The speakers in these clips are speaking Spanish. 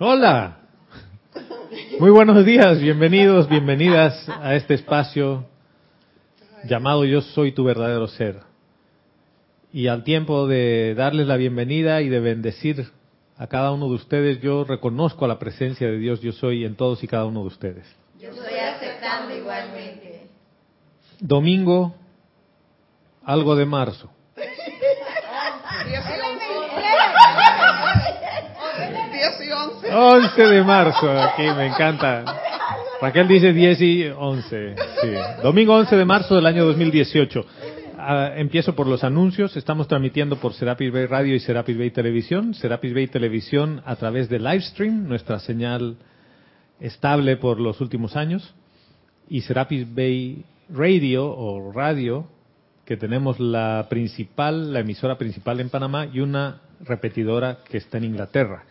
Hola. Muy buenos días, bienvenidos, bienvenidas a este espacio llamado Yo soy tu verdadero ser. Y al tiempo de darles la bienvenida y de bendecir a cada uno de ustedes, yo reconozco la presencia de Dios Yo soy en todos y cada uno de ustedes. Yo estoy aceptando igualmente. Domingo, algo de marzo. 11 de marzo, aquí me encanta. Raquel dice 10 y 11. Sí. Domingo 11 de marzo del año 2018. Ah, empiezo por los anuncios. Estamos transmitiendo por Serapis Bay Radio y Serapis Bay Televisión. Serapis Bay Televisión a través de Livestream, nuestra señal estable por los últimos años. Y Serapis Bay Radio o Radio, que tenemos la principal, la emisora principal en Panamá y una repetidora que está en Inglaterra.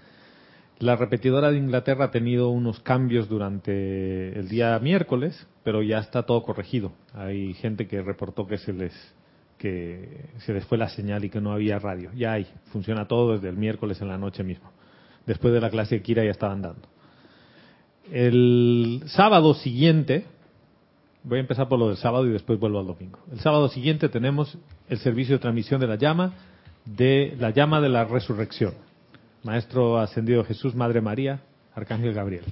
La repetidora de Inglaterra ha tenido unos cambios durante el día miércoles, pero ya está todo corregido. Hay gente que reportó que se les que se les fue la señal y que no había radio. Ya hay, funciona todo desde el miércoles en la noche mismo. Después de la clase de Kira ya estaban dando. El sábado siguiente, voy a empezar por lo del sábado y después vuelvo al domingo. El sábado siguiente tenemos el servicio de transmisión de la llama, de la llama de la resurrección Maestro Ascendido Jesús, Madre María, Arcángel Gabriel.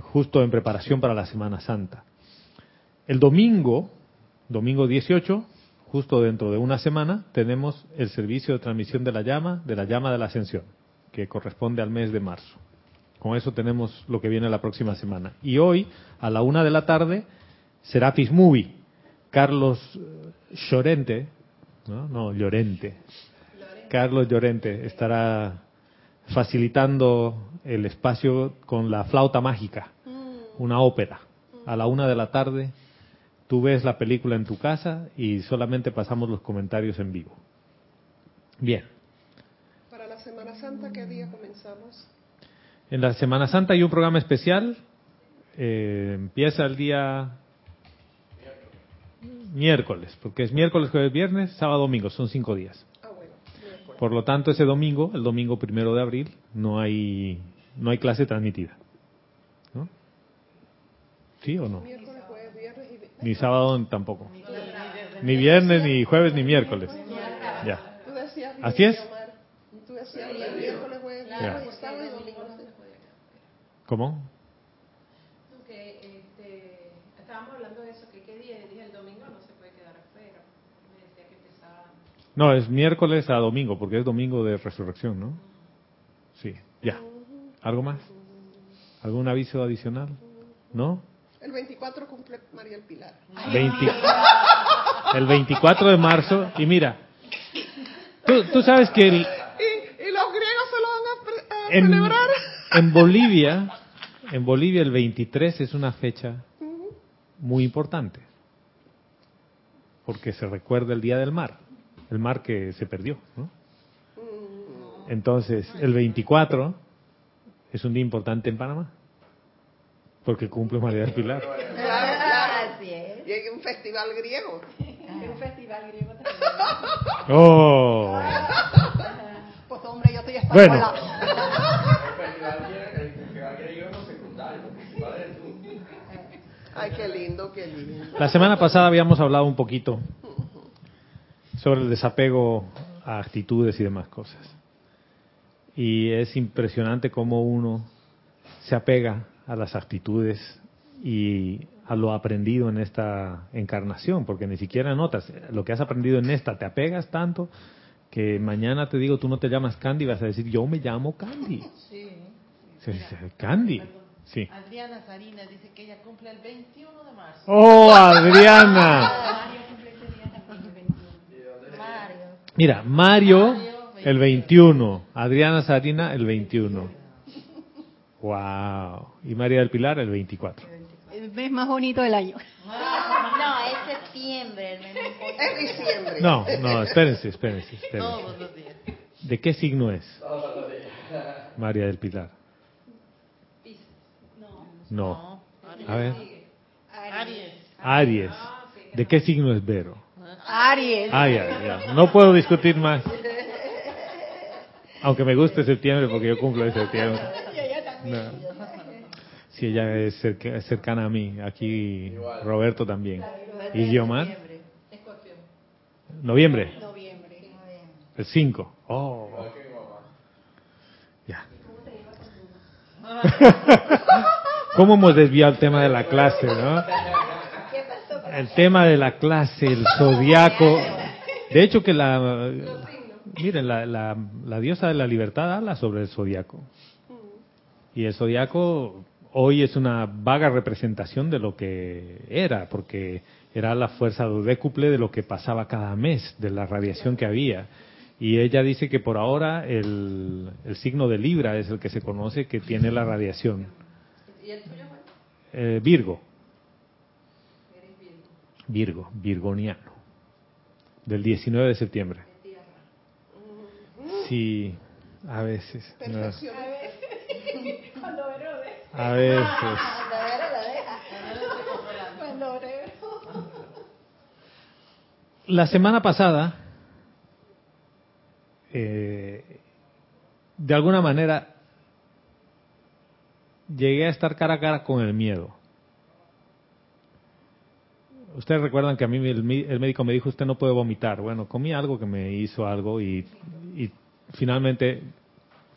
Justo en preparación para la Semana Santa. El domingo, domingo 18, justo dentro de una semana, tenemos el servicio de transmisión de la llama, de la llama de la ascensión, que corresponde al mes de marzo. Con eso tenemos lo que viene la próxima semana. Y hoy, a la una de la tarde, Serapis Movie. Carlos Llorente, no, no, Llorente, Carlos Llorente estará facilitando el espacio con la flauta mágica, mm. una ópera. A la una de la tarde tú ves la película en tu casa y solamente pasamos los comentarios en vivo. Bien. Para la Semana Santa, ¿qué día comenzamos? En la Semana Santa hay un programa especial. Eh, empieza el día miércoles, porque es miércoles, jueves, viernes, sábado, domingo, son cinco días. Por lo tanto, ese domingo, el domingo primero de abril, no hay, no hay clase transmitida. ¿No? ¿Sí o no? Ni sábado tampoco. Ni viernes, ni jueves, ni miércoles. Ya. ¿Así es? ¿Cómo? No, es miércoles a domingo, porque es domingo de resurrección, ¿no? Sí, ya. ¿Algo más? ¿Algún aviso adicional? ¿No? El 24 cumple María el Pilar. el 24 de marzo, y mira, tú, sabes que... El, ¿Y, los griegos se lo van a, celebrar? En Bolivia, en Bolivia el 23 es una fecha muy importante, porque se recuerda el Día del Mar el mar que se perdió. ¿no? Entonces, el 24 es un día importante en Panamá, porque cumple María del Pilar. Así es. Y hay un festival griego. Hay un festival griego también. ¡Oh! Pues hombre, yo estoy española. Bueno. Ay, qué lindo, qué lindo. La semana pasada habíamos hablado un poquito sobre el desapego a actitudes y demás cosas. Y es impresionante cómo uno se apega a las actitudes y a lo aprendido en esta encarnación, porque ni siquiera notas lo que has aprendido en esta, te apegas tanto que mañana te digo, tú no te llamas Candy, vas a decir, yo me llamo Candy. Sí. Candy. Sí. Adriana Sarina dice que ella cumple el 21 de marzo. ¡Oh, Adriana! Mira, Mario el 21, Adriana Sarina el 21. Wow. Y María del Pilar el 24. El mes más bonito del año. No, es septiembre. Es diciembre. No, no, espérense, espérense, espérense. ¿De qué signo es? María del Pilar. No. A ver. Aries. Aries. ¿De qué signo es Vero? Aries. Ah, ya, ya. No puedo discutir más. Aunque me guste septiembre porque yo cumplo en septiembre. No. Sí, ella es cerca- es cercana a mí. Aquí Roberto también. ¿Y Guiomar? Noviembre. Noviembre. El 5. Oh. Ya. ¿Cómo hemos desviado el tema de la clase, no? El tema de la clase, el zodiaco. De hecho que la... Miren, la, la, la diosa de la libertad habla sobre el zodiaco. Y el zodiaco hoy es una vaga representación de lo que era, porque era la fuerza dodécuple de lo que pasaba cada mes, de la radiación que había. Y ella dice que por ahora el, el signo de Libra es el que se conoce que tiene la radiación. ¿Y el tuyo? Eh, Virgo, Virgo. Virgo, virgoniano, del 19 de septiembre. Sí, a veces. no, a veces. La semana pasada, eh, de alguna manera, llegué a estar cara a cara con el miedo. Ustedes recuerdan que a mí el, mi- el médico me dijo, usted no puede vomitar. Bueno, comí algo que me hizo algo y, y finalmente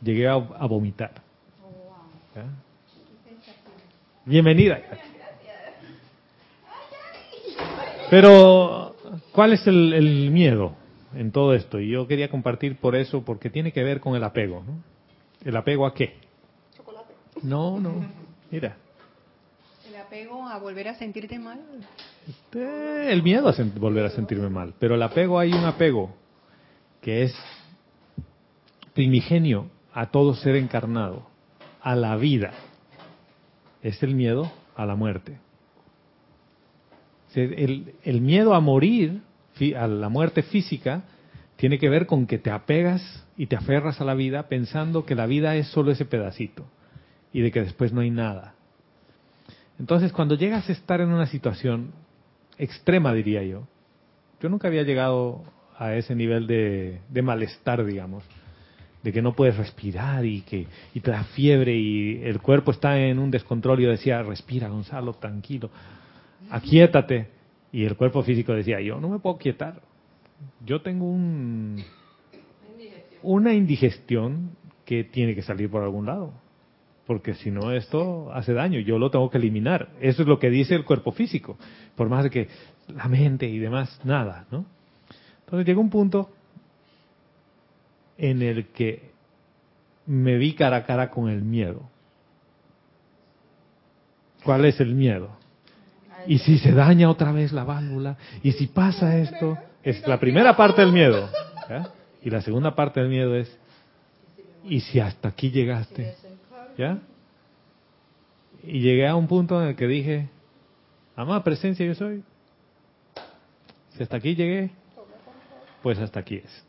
llegué a, a vomitar. ¿Ya? Bienvenida. Pero, ¿cuál es el, el miedo en todo esto? Y yo quería compartir por eso, porque tiene que ver con el apego. ¿no? ¿El apego a qué? Chocolate. No, no. Mira, El apego a volver a sentirte mal. Eh, el miedo a volver a sentirme mal. Pero el apego, hay un apego que es primigenio a todo ser encarnado, a la vida. Es el miedo a la muerte. El, el miedo a morir, a la muerte física, tiene que ver con que te apegas y te aferras a la vida pensando que la vida es solo ese pedacito y de que después no hay nada. Entonces, cuando llegas a estar en una situación extrema, diría yo, yo nunca había llegado a ese nivel de, de malestar, digamos, de que no puedes respirar y que y te da fiebre y el cuerpo está en un descontrol. y Yo decía, respira, Gonzalo, tranquilo, aquíétate. Y el cuerpo físico decía, yo no me puedo quietar. Yo tengo un, una indigestión que tiene que salir por algún lado. Porque si no, esto hace daño. Yo lo tengo que eliminar. Eso es lo que dice el cuerpo físico. Por más que la mente y demás, nada, ¿no? Entonces llegó un punto en el que me vi cara a cara con el miedo. ¿Cuál es el miedo? Y si se daña otra vez la válvula, y si pasa esto, es la primera parte del miedo. Y la segunda parte del miedo es, ¿y si hasta aquí llegaste? ¿Ya? Y llegué a un punto en el que dije, amada presencia yo soy. Si hasta aquí llegué, pues hasta aquí es.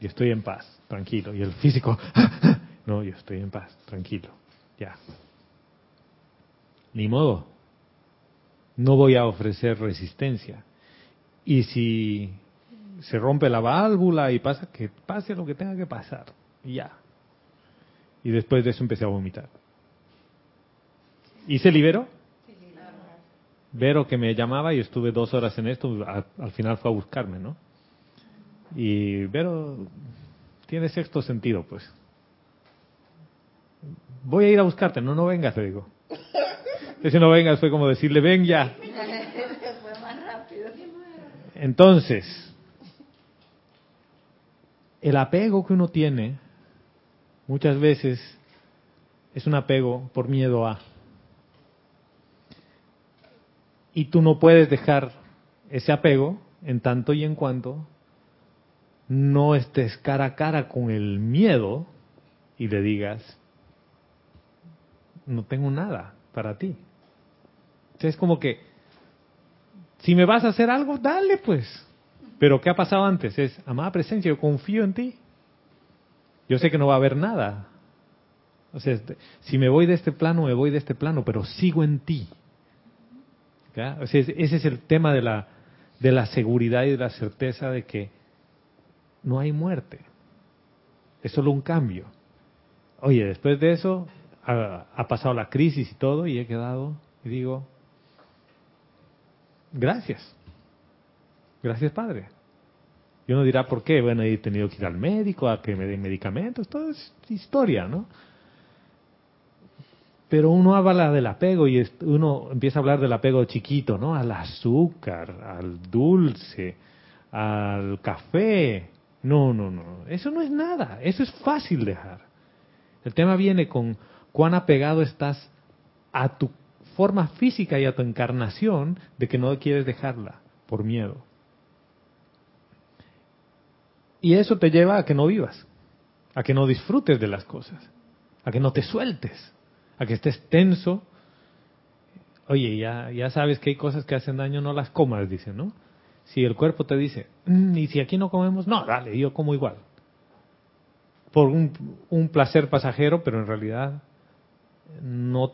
Y estoy en paz, tranquilo. Y el físico, no, yo estoy en paz, tranquilo. Ya. Ni modo. No voy a ofrecer resistencia. Y si se rompe la válvula y pasa, que pase lo que tenga que pasar. Ya. Y después de eso empecé a vomitar. ¿Y se liberó? Vero que me llamaba y estuve dos horas en esto, al final fue a buscarme, ¿no? Y Vero tiene sexto sentido, pues. Voy a ir a buscarte, no, no vengas, le digo. Ese no vengas fue como decirle, ven ya. Entonces, el apego que uno tiene muchas veces es un apego por miedo a. Y tú no puedes dejar ese apego en tanto y en cuanto no estés cara a cara con el miedo y le digas, no tengo nada para ti. Entonces es como que, si me vas a hacer algo, dale pues. Pero ¿qué ha pasado antes? Es, amada presencia, yo confío en ti. Yo sé que no va a haber nada. O sea, este, si me voy de este plano, me voy de este plano, pero sigo en ti. ¿Ya? O sea, ese es el tema de la, de la seguridad y de la certeza de que no hay muerte. es solo un cambio. Oye, después de eso ha, ha pasado la crisis y todo y he quedado y digo, gracias, gracias Padre. Y uno dirá, ¿por qué? Bueno, he tenido que ir al médico, a que me den medicamentos, todo es historia, ¿no? Pero uno habla del apego y uno empieza a hablar del apego chiquito, ¿no? Al azúcar, al dulce, al café. No, no, no. Eso no es nada. Eso es fácil dejar. El tema viene con cuán apegado estás a tu forma física y a tu encarnación de que no quieres dejarla por miedo. Y eso te lleva a que no vivas, a que no disfrutes de las cosas, a que no te sueltes, a que estés tenso. Oye, ya, ya sabes que hay cosas que hacen daño, no las comas, dice, ¿no? Si el cuerpo te dice, "Mm, ¿y si aquí no comemos? No, dale, yo como igual. Por un, un placer pasajero, pero en realidad no,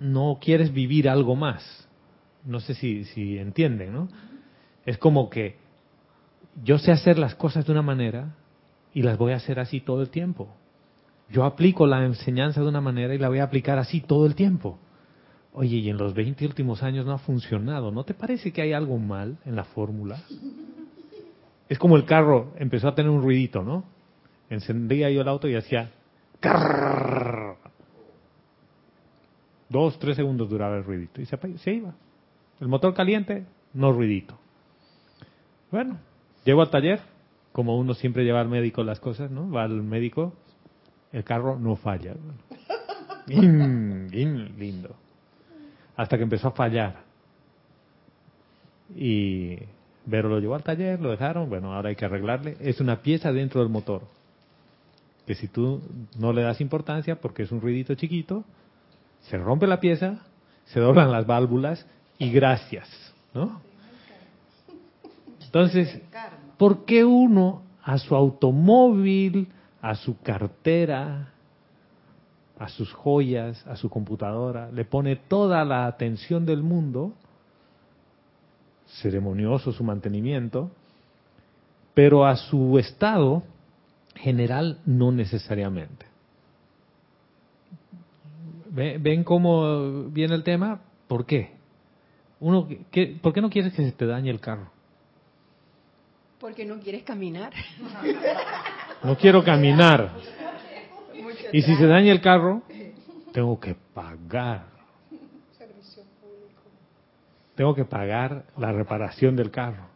no quieres vivir algo más. No sé si, si entienden, ¿no? Es como que yo sé hacer las cosas de una manera y las voy a hacer así todo el tiempo. Yo aplico la enseñanza de una manera y la voy a aplicar así todo el tiempo. Oye, y en los 20 últimos años no ha funcionado. ¿No te parece que hay algo mal en la fórmula? Es como el carro empezó a tener un ruidito, ¿no? Encendía yo el auto y hacía... Dos, tres segundos duraba el ruidito y se iba. El motor caliente, no ruidito. Bueno, llego al taller, como uno siempre lleva al médico las cosas, ¿no? Va al médico, el carro no falla. Lindo. Hasta que empezó a fallar. Y Vero lo llevó al taller, lo dejaron, bueno, ahora hay que arreglarle. Es una pieza dentro del motor. Que si tú no le das importancia, porque es un ruidito chiquito, se rompe la pieza, se doblan las válvulas y gracias, ¿no? Entonces, ¿por qué uno a su automóvil, a su cartera, a sus joyas, a su computadora, le pone toda la atención del mundo, ceremonioso su mantenimiento, pero a su estado general no necesariamente? ¿Ve- ¿Ven cómo viene el tema? ¿Por qué? Uno, ¿qué- ¿Por qué no quieres que se te dañe el carro? Porque no quieres caminar. No quiero caminar. Y si se daña el carro, tengo que pagar. Servicio público. Tengo que pagar la reparación del carro.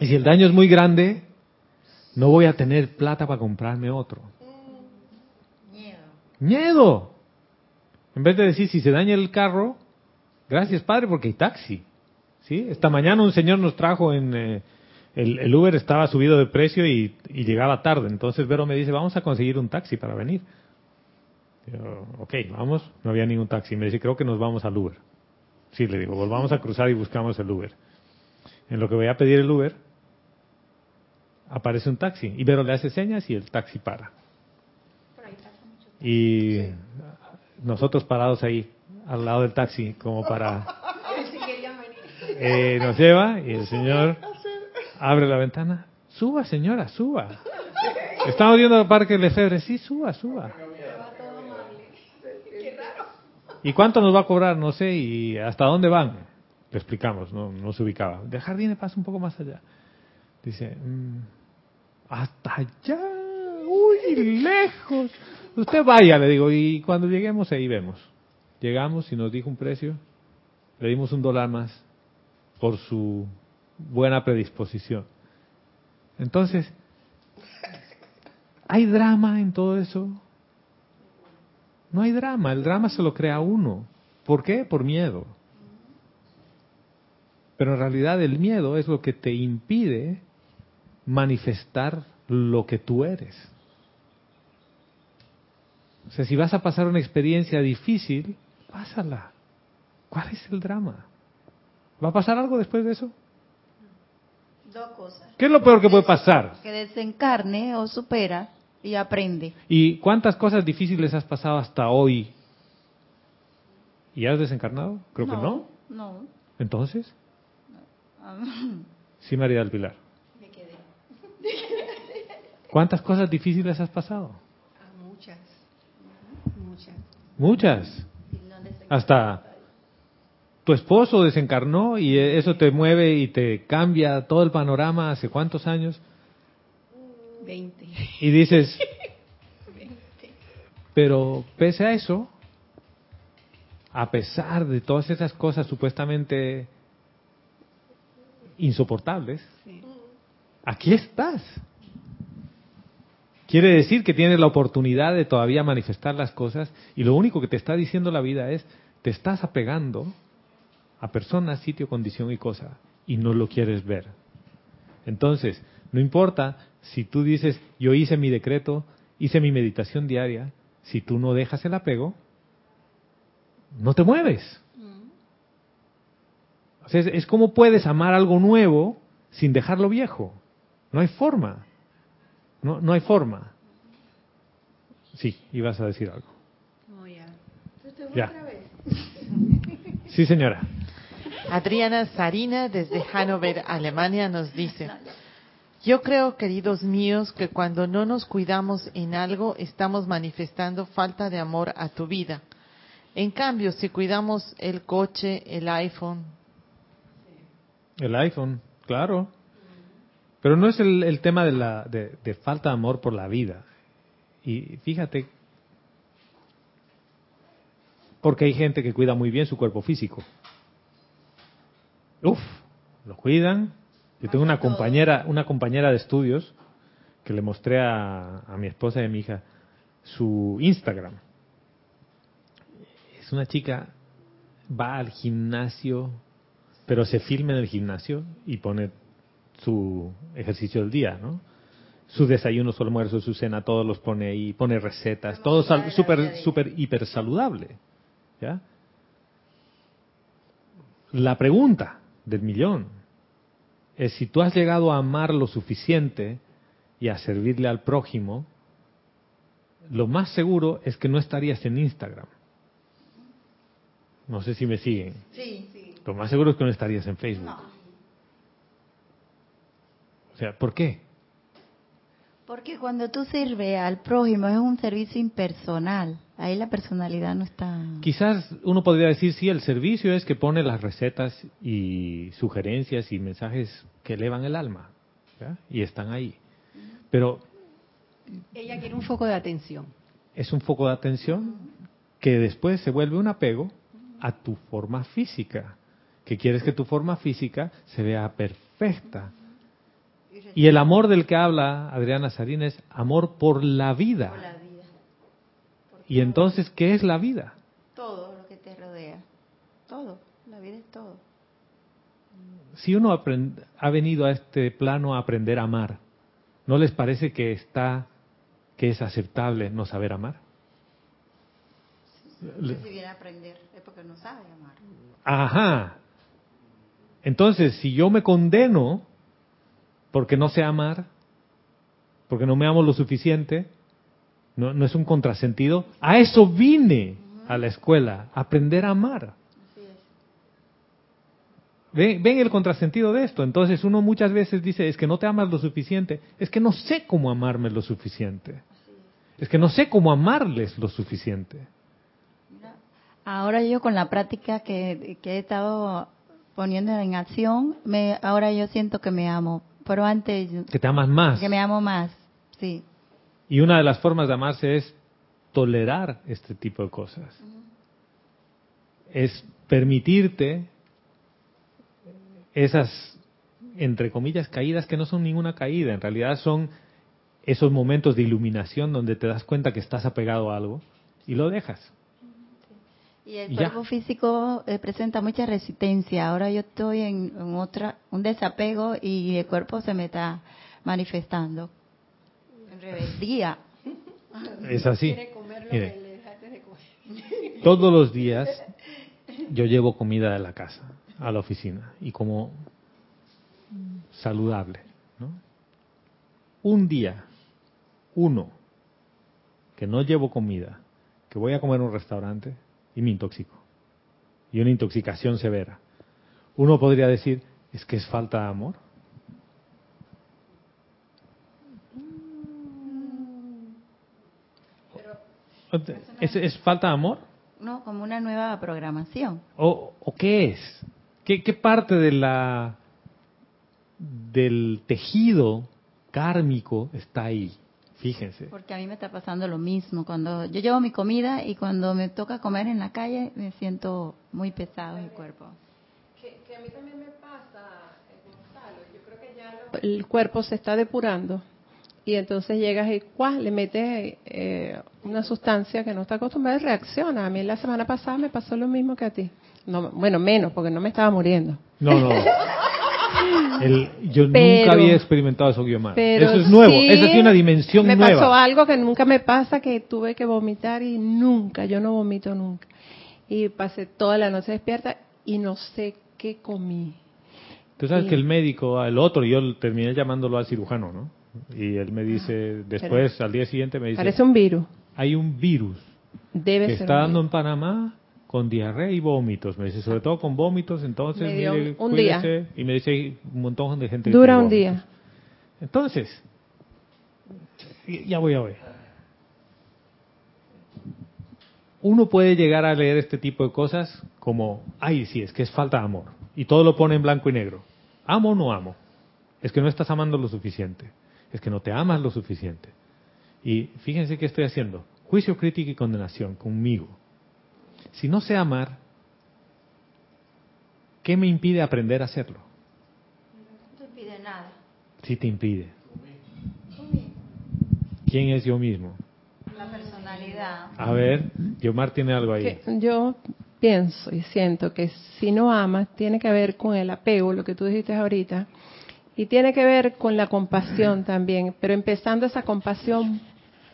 Y si el daño es muy grande, no voy a tener plata para comprarme otro. Miedo. Miedo. En vez de decir, si se daña el carro, gracias padre porque hay taxi. ¿Sí? Esta mañana un señor nos trajo en... eh, el, el Uber estaba subido de precio y, y llegaba tarde. Entonces Vero me dice, vamos a conseguir un taxi para venir. Yo, ok, vamos. No había ningún taxi. Me dice, creo que nos vamos al Uber. Sí, le digo, volvamos a cruzar y buscamos el Uber. En lo que voy a pedir el Uber, aparece un taxi. Y Vero le hace señas y el taxi para. Y nosotros parados ahí, al lado del taxi, como para... Eh, nos lleva y el señor abre la ventana. Suba, señora, suba. Estamos viendo el Parque Lefebvre. Sí, suba, suba. ¿Y cuánto nos va a cobrar? No sé. ¿Y hasta dónde van? Le explicamos, no, no se ubicaba. De jardín pasa un poco más allá. Dice, "Mm, hasta allá, uy, lejos. Usted vaya, le digo, y cuando lleguemos ahí vemos. Llegamos y nos dijo un precio, le dimos un dólar más por su buena predisposición. Entonces, ¿hay drama en todo eso? No hay drama, el drama se lo crea uno. ¿Por qué? Por miedo. Pero en realidad el miedo es lo que te impide manifestar lo que tú eres. O sea, si vas a pasar una experiencia difícil, pásala. ¿Cuál es el drama? ¿Va a pasar algo después de eso? Dos cosas. ¿Qué es lo peor que puede pasar? Que desencarne o supera y aprende. ¿Y cuántas cosas difíciles has pasado hasta hoy? ¿Y has desencarnado? Creo que no. No. Entonces, Ah, sí, María del Pilar. Me quedé. ¿Cuántas cosas difíciles has pasado? A muchas. Muchas. Muchas. Hasta tu esposo desencarnó y eso te mueve y te cambia todo el panorama hace cuántos años. 20. Y dices, pero pese a eso, a pesar de todas esas cosas supuestamente insoportables, Sí. aquí estás. Quiere decir que tienes la oportunidad de todavía manifestar las cosas y lo único que te está diciendo la vida es, te estás apegando a personas, sitio, condición y cosa y no lo quieres ver. Entonces, no importa si tú dices, yo hice mi decreto, hice mi meditación diaria, si tú no dejas el apego, no te mueves. O sea, es, es como puedes amar algo nuevo sin dejarlo viejo. No hay forma. No, no hay forma. Sí, ibas a decir algo. No, ya. Ya. Sí, señora. Adriana Sarina desde Hannover, Alemania, nos dice, yo creo, queridos míos, que cuando no nos cuidamos en algo, estamos manifestando falta de amor a tu vida. En cambio, si cuidamos el coche, el iPhone, El iPhone, claro. Pero no es el, tema de, la, de falta de amor por la vida. Y fíjate, porque hay gente que cuida muy bien su cuerpo físico. Uf, lo cuidan. Yo tengo una compañera, una compañera de estudios que le mostré a, a mi esposa y a mi hija su Instagram. Es una chica, va al gimnasio, pero se filma en el gimnasio y pone su ejercicio del día, ¿no? Su desayuno, su almuerzo, su cena, todos los pone ahí, pone recetas, todo sal- súper, súper, hiper saludable, ¿ya? La pregunta del millón es si tú has llegado a amar lo suficiente y a servirle al prójimo, lo más seguro es que no estarías en Instagram. No sé si me siguen. Sí, sí. Lo más seguro es que no estarías en Facebook. O sea, ¿por qué? Porque cuando tú sirves al prójimo es un servicio impersonal. Ahí la personalidad no está. Quizás uno podría decir, sí, el servicio es que pone las recetas y sugerencias y mensajes que elevan el alma. ¿ya? Y están ahí. Pero Ella quiere un foco de atención. es un foco de atención que después se vuelve un apego a tu forma física, que quieres que tu forma física se vea perfecta. Y el amor del que habla Adriana Sarín es amor por la vida. Y entonces, ¿qué es la vida? Todo lo que te rodea. Todo. La vida es todo. Si uno ha venido a este plano a aprender a amar, ¿no les parece que está, que es aceptable no saber amar? Si viene a aprender es porque no sabe amar. Ajá. Entonces, si yo me condeno porque no sé amar, porque no me amo lo suficiente, no, no es un contrasentido. A eso vine a la escuela, aprender a amar. ¿Ven, ven el contrasentido de esto? Entonces uno muchas veces dice, es que no te amas lo suficiente, es que no sé cómo amarme lo suficiente. Es que no sé cómo amarles lo suficiente. Ahora yo con la práctica que, que he estado poniendo en acción, me, ahora yo siento que me amo. Pero antes Que te amas más. que me amo más. Sí. Y una de las formas de amarse es tolerar este tipo de cosas. Es permitirte esas, entre comillas, caídas que no son ninguna caída, en realidad son esos momentos de iluminación donde te das cuenta que estás apegado a algo y lo dejas. Y el ya. cuerpo físico eh, presenta mucha resistencia. Ahora yo estoy en, en otra, un desapego y el cuerpo se me está manifestando. Rebeldía. Es así. Quiere comer lo Mire. que le dejaste de comer. Todos los días yo llevo comida de la casa a la oficina y como saludable, ¿no? Un día, uno, que no llevo comida, que voy a comer en un restaurante y me intoxico. Y una intoxicación severa. Uno podría decir, es que es falta de amor. ¿Es, es falta de amor? No, como una nueva programación. ¿O, o qué es? ¿Qué, ¿Qué parte de la del tejido kármico está ahí? Fíjense. Porque a mí me está pasando lo mismo. Cuando yo llevo mi comida y cuando me toca comer en la calle me siento muy pesado en el cuerpo. Que, que a mí también me pasa, eh, Gonzalo, yo creo que ya lo- el cuerpo se está depurando y entonces llegas y ¡cuá! le metes eh, una sustancia que no está acostumbrada y reacciona. A mí la semana pasada me pasó lo mismo que a ti. No, bueno, menos, porque no me estaba muriendo. No, no. El- yo Pero- nunca había experimentado eso. Pero Eso es nuevo. sí, Esa es una dimensión me nueva. pasó algo que nunca me pasa, que tuve que vomitar y nunca, yo no vomito nunca. Y pasé toda la noche despierta y no sé qué comí. Tú sabes que el médico, el otro, yo terminé llamándolo al cirujano, ¿no? Y él me dice, después, al día siguiente me dice, Parece un virus. hay un virus Debe que ser está un dando virus. en Panamá con diarrea y vómitos. Me dice, sobre todo con vómitos, entonces, Me dio mire, un cuídese. Y me dice, hay un montón de gente Dura un día. Entonces, ya voy a ver. Uno puede llegar a leer este tipo de cosas como, ay, sí, es que es falta de amor. Y todo lo pone en blanco y negro. ¿Amo o no amo? Es que no estás amando lo suficiente. Es que no te amas lo suficiente. Y fíjense qué estoy haciendo. Juicio, crítica y condenación conmigo. Si no sé amar, ¿qué me impide aprender a hacerlo? No te pide nada. Si te impide. ¿Quién es yo mismo? La personalidad. A ver, Yomar tiene algo ahí. Que yo pienso y siento que si no amas, tiene que ver con el apego, lo que tú dijiste ahorita, y tiene que ver con la compasión también, pero empezando esa compasión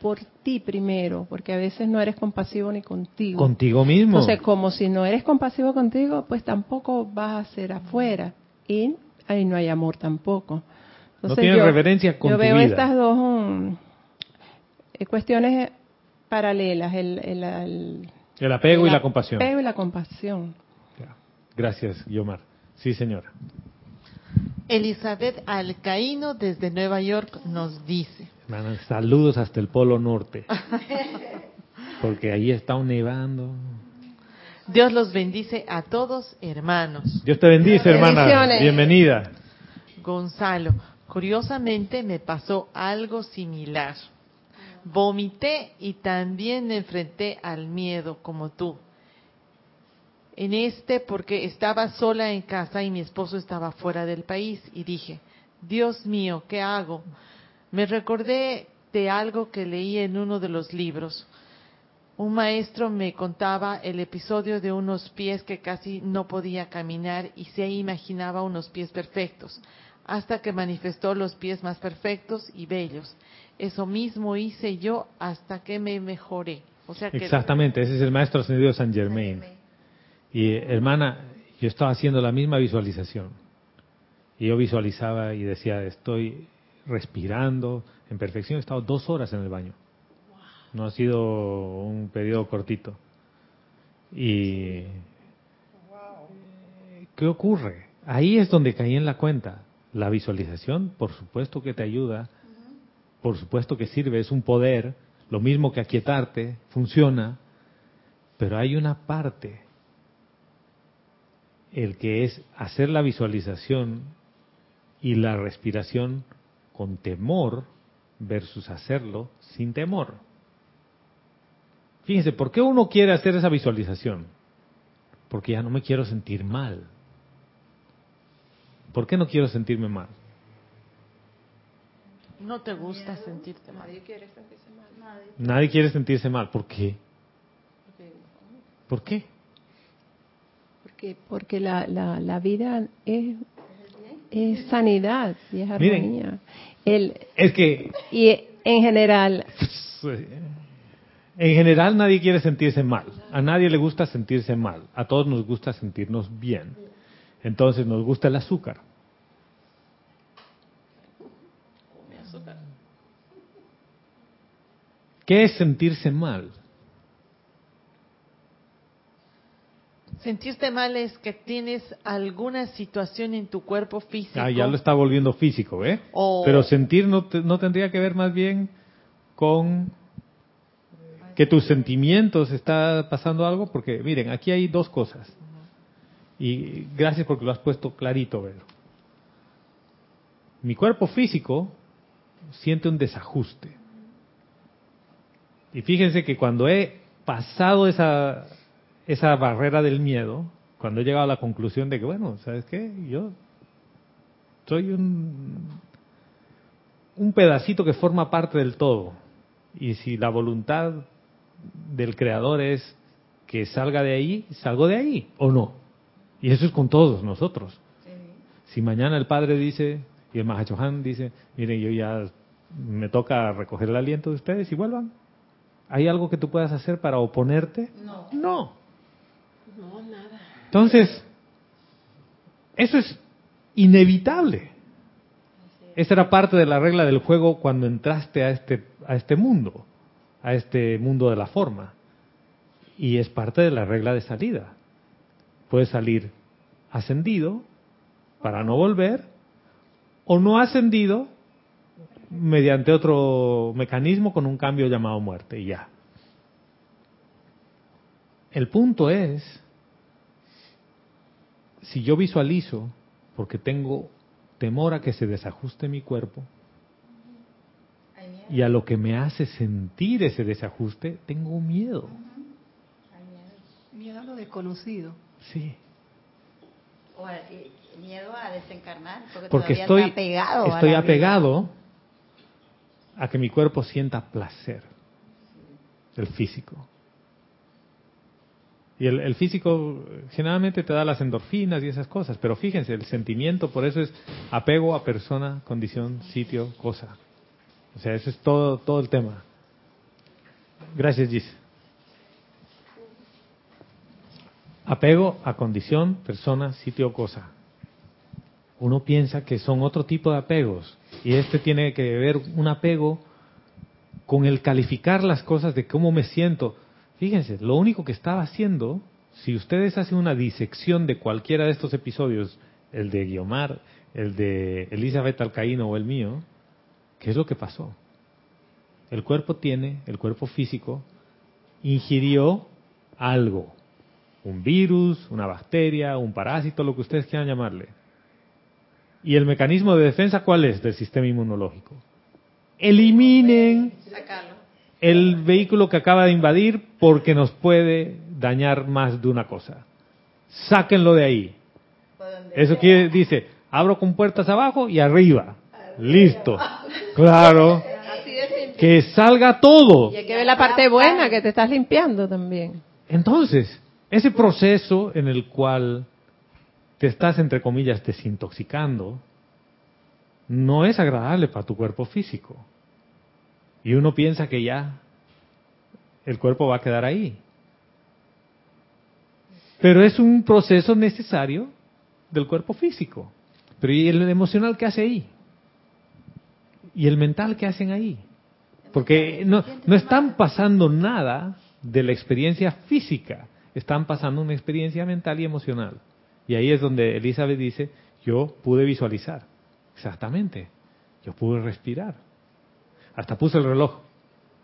por ti primero, porque a veces no eres compasivo ni contigo. Contigo mismo. Entonces, como si no eres compasivo contigo, pues tampoco vas a ser afuera. Y ahí no hay amor tampoco. No tienes reverencia con yo tu veo vida. estas dos eh, cuestiones paralelas, el, el- el- El apego y el la compasión. apego y la compasión. Gracias, Yomar. Sí, señora. Elizabeth Alcaíno desde Nueva York nos dice, Hermanas, saludos hasta el Polo Norte. Porque ahí está nevando. Dios los bendice a todos, hermanos. Dios te bendice, hermana. Bienvenida. Gonzalo, curiosamente me pasó algo similar. Vomité y también me enfrenté al miedo como tú. En este porque estaba sola en casa y mi esposo estaba fuera del país y dije, Dios mío, ¿qué hago? Me recordé de algo que leí en uno de los libros. Un maestro me contaba el episodio de unos pies que casi no podía caminar y se imaginaba unos pies perfectos, hasta que manifestó los pies más perfectos y bellos. Eso mismo hice yo hasta que me mejoré. O sea que Exactamente, ese es el maestro ascendido San Germain. Y hermana, yo estaba haciendo la misma visualización. Y yo visualizaba y decía, estoy respirando en perfección. He estado dos horas en el baño. No ha sido un periodo cortito. Y ¿qué ocurre? Ahí es donde caí en la cuenta. La visualización, por supuesto que te ayuda, por supuesto que sirve, es un poder, lo mismo que aquietarte, funciona, pero hay una parte, el que es hacer la visualización y la respiración con temor versus hacerlo sin temor. Fíjense, ¿por qué uno quiere hacer esa visualización? Porque ya no me quiero sentir mal. ¿Por qué no quiero sentirme mal? no te gusta sentirte mal. Nadie quiere sentirse mal. ¿Por qué? ¿Por qué? Porque, porque la, la, la vida es, es sanidad y es Miren. armonía. El, Es que y en general, en general nadie quiere sentirse mal. A nadie le gusta sentirse mal. A todos nos gusta sentirnos bien. Entonces nos gusta el azúcar. ¿Qué es sentirse mal? Sentirte mal es que tienes alguna situación en tu cuerpo físico. Ah, ya lo está volviendo físico, ¿eh? O- Pero sentir no, te- no tendría que ver más bien con que tus sentimientos está pasando algo, porque miren, aquí hay dos cosas. Y gracias porque lo has puesto clarito, Vero. Mi cuerpo físico siente un desajuste. Y fíjense que cuando he pasado esa, esa barrera del miedo, cuando he llegado a la conclusión de que, bueno, ¿sabes qué? Yo soy un, un pedacito que forma parte del todo. Y si la voluntad del creador es que salga de ahí, salgo de ahí, o no. Y eso es con todos nosotros. Si mañana el Padre dice, y el Mahachohan dice, miren, yo ya me toca recoger el aliento de ustedes y vuelvan. ¿Hay algo que tú puedas hacer para oponerte? No. No. No, nada. Entonces, eso es inevitable. Esa era parte de la regla del juego cuando entraste a este, a este mundo, a este mundo de la forma. Y es parte de la regla de salida. Puedes salir ascendido para no volver, o no ascendido mediante otro mecanismo con un cambio llamado muerte y ya. El punto es, si yo visualizo, porque tengo temor a que se desajuste mi cuerpo, y a lo que me hace sentir ese desajuste, tengo miedo. Miedo a lo desconocido. Sí. O a- y- miedo a desencarnar, porque, Porque todavía estoy, está apegado. a estoy vida. apegado a que mi cuerpo sienta placer, el físico. Y el, físico generalmente te da las endorfinas y esas cosas, pero fíjense, el sentimiento por eso es apego a persona, condición, sitio, cosa. O sea, ese es todo, todo el tema. Gracias, Gis. Apego a condición, persona, sitio, cosa uno piensa que son otro tipo de apegos y este tiene que ver un apego con el calificar las cosas de cómo me siento. Fíjense, lo único que estaba haciendo, si ustedes hacen una disección de cualquiera de estos episodios, el de Guiomar, el de Elizabeth Alcaíno o el mío, ¿qué es lo que pasó? El cuerpo tiene, el cuerpo físico, ingirió algo, un virus, una bacteria, un parásito, lo que ustedes quieran llamarle. ¿Y el mecanismo de defensa cuál es del sistema inmunológico? Eliminen Sacarlo. El vehículo que acaba de invadir porque nos puede dañar más de una cosa. Sáquenlo de ahí. Eso quiere, dice, abro con puertas abajo y arriba. Listo. Claro. Que salga todo. Y hay que ver la parte buena, que te estás limpiando también. Entonces, ese proceso en el cual te estás, entre comillas, desintoxicando, no es agradable para tu cuerpo físico. Y uno piensa que ya el cuerpo va a quedar ahí. Pero es un proceso necesario del cuerpo físico. Pero ¿y el emocional qué hace ahí? ¿Y el mental qué hacen ahí? Porque no, no están pasando nada de la experiencia física, están pasando una experiencia mental y emocional. Y ahí es donde Elizabeth dice, yo pude visualizar. Exactamente, yo pude respirar. Hasta puse el reloj,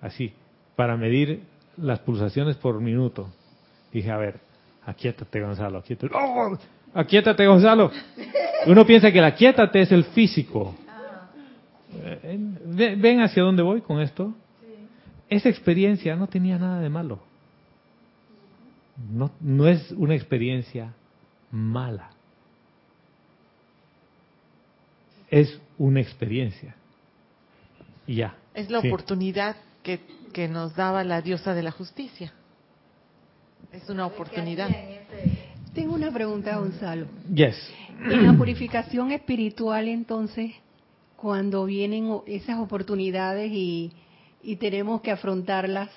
así, para medir las pulsaciones por minuto. Dije, a ver, aquíétate Gonzalo, aquíétate. ¡Oh! Aquíétate Gonzalo. Uno piensa que el aquíétate es el físico. Eh, ve- ¿Ven hacia dónde voy con esto? Esa experiencia no tenía nada de malo. No, no es una experiencia mala. Es una experiencia. Y ya. Es la Sí. oportunidad que, que nos daba la diosa de la justicia. Es una oportunidad. Tengo una pregunta, Gonzalo. Yes. En la purificación espiritual, entonces, cuando vienen esas oportunidades y, y tenemos que afrontarlas,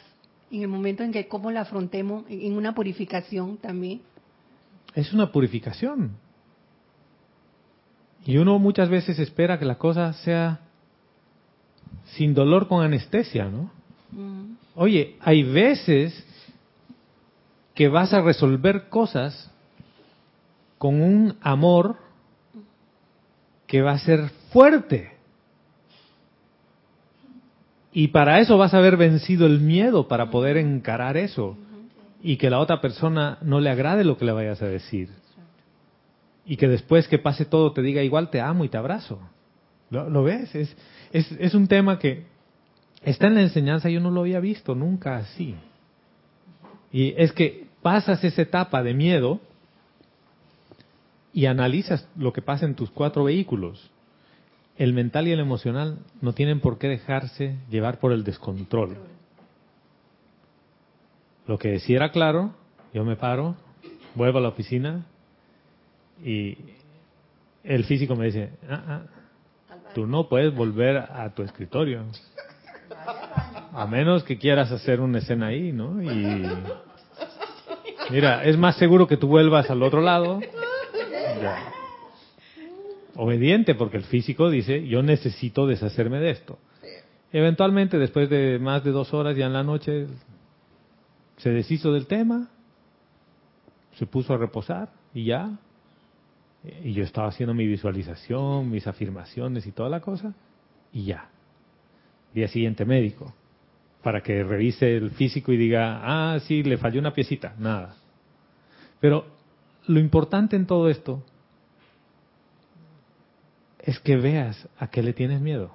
en el momento en que cómo la afrontemos, en en una purificación también. Es una purificación. Y uno muchas veces espera que la cosa sea sin dolor con anestesia, ¿no? Mm, Oye, hay veces que vas a resolver cosas con un amor que va a ser fuerte. Y para eso vas a haber vencido el miedo para poder encarar eso. Y que la otra persona no le agrade lo que le vayas a decir. Y que después que pase todo te diga igual te amo y te abrazo. ¿Lo, lo ves? Es, es, es un tema que está en la enseñanza, yo no lo había visto nunca así. Y es que pasas esa etapa de miedo y analizas lo que pasa en tus cuatro vehículos. El mental y el emocional no tienen por qué dejarse llevar por el descontrol. Lo que decía era claro, yo me paro, vuelvo a la oficina y el físico me dice, ah, ah, tú no puedes volver a tu escritorio. A menos que quieras hacer una escena ahí, ¿no? Y mira, es más seguro que tú vuelvas al otro lado. Obediente, porque el físico dice, yo necesito deshacerme de esto. Eventualmente, después de más de dos horas, ya en la noche, se deshizo del tema, se puso a reposar y ya. Y yo estaba haciendo mi visualización, mis afirmaciones y toda la cosa, y ya. Día siguiente médico, para que revise el físico y diga, ah, sí, le falló una piecita, nada. Pero lo importante en todo esto es que veas a qué le tienes miedo.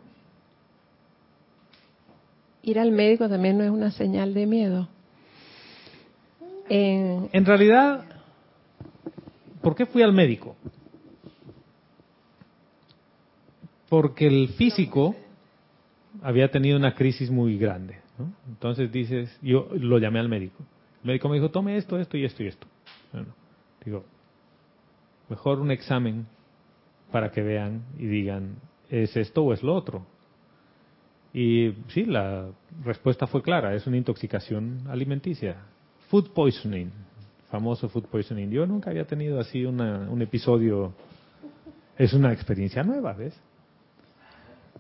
Ir al médico también no es una señal de miedo. En, En realidad, ¿por qué fui al médico? Porque el físico había tenido una crisis muy grande. ¿no? Entonces dices, yo lo llamé al médico. El médico me dijo, tome esto, esto y esto y esto. Bueno, digo, mejor un examen para que vean y digan, ¿es esto o es lo otro? Y sí, la respuesta fue clara, es una intoxicación alimenticia. Food poisoning, famoso food poisoning. Yo nunca había tenido así una, un episodio, es una experiencia nueva, ¿ves?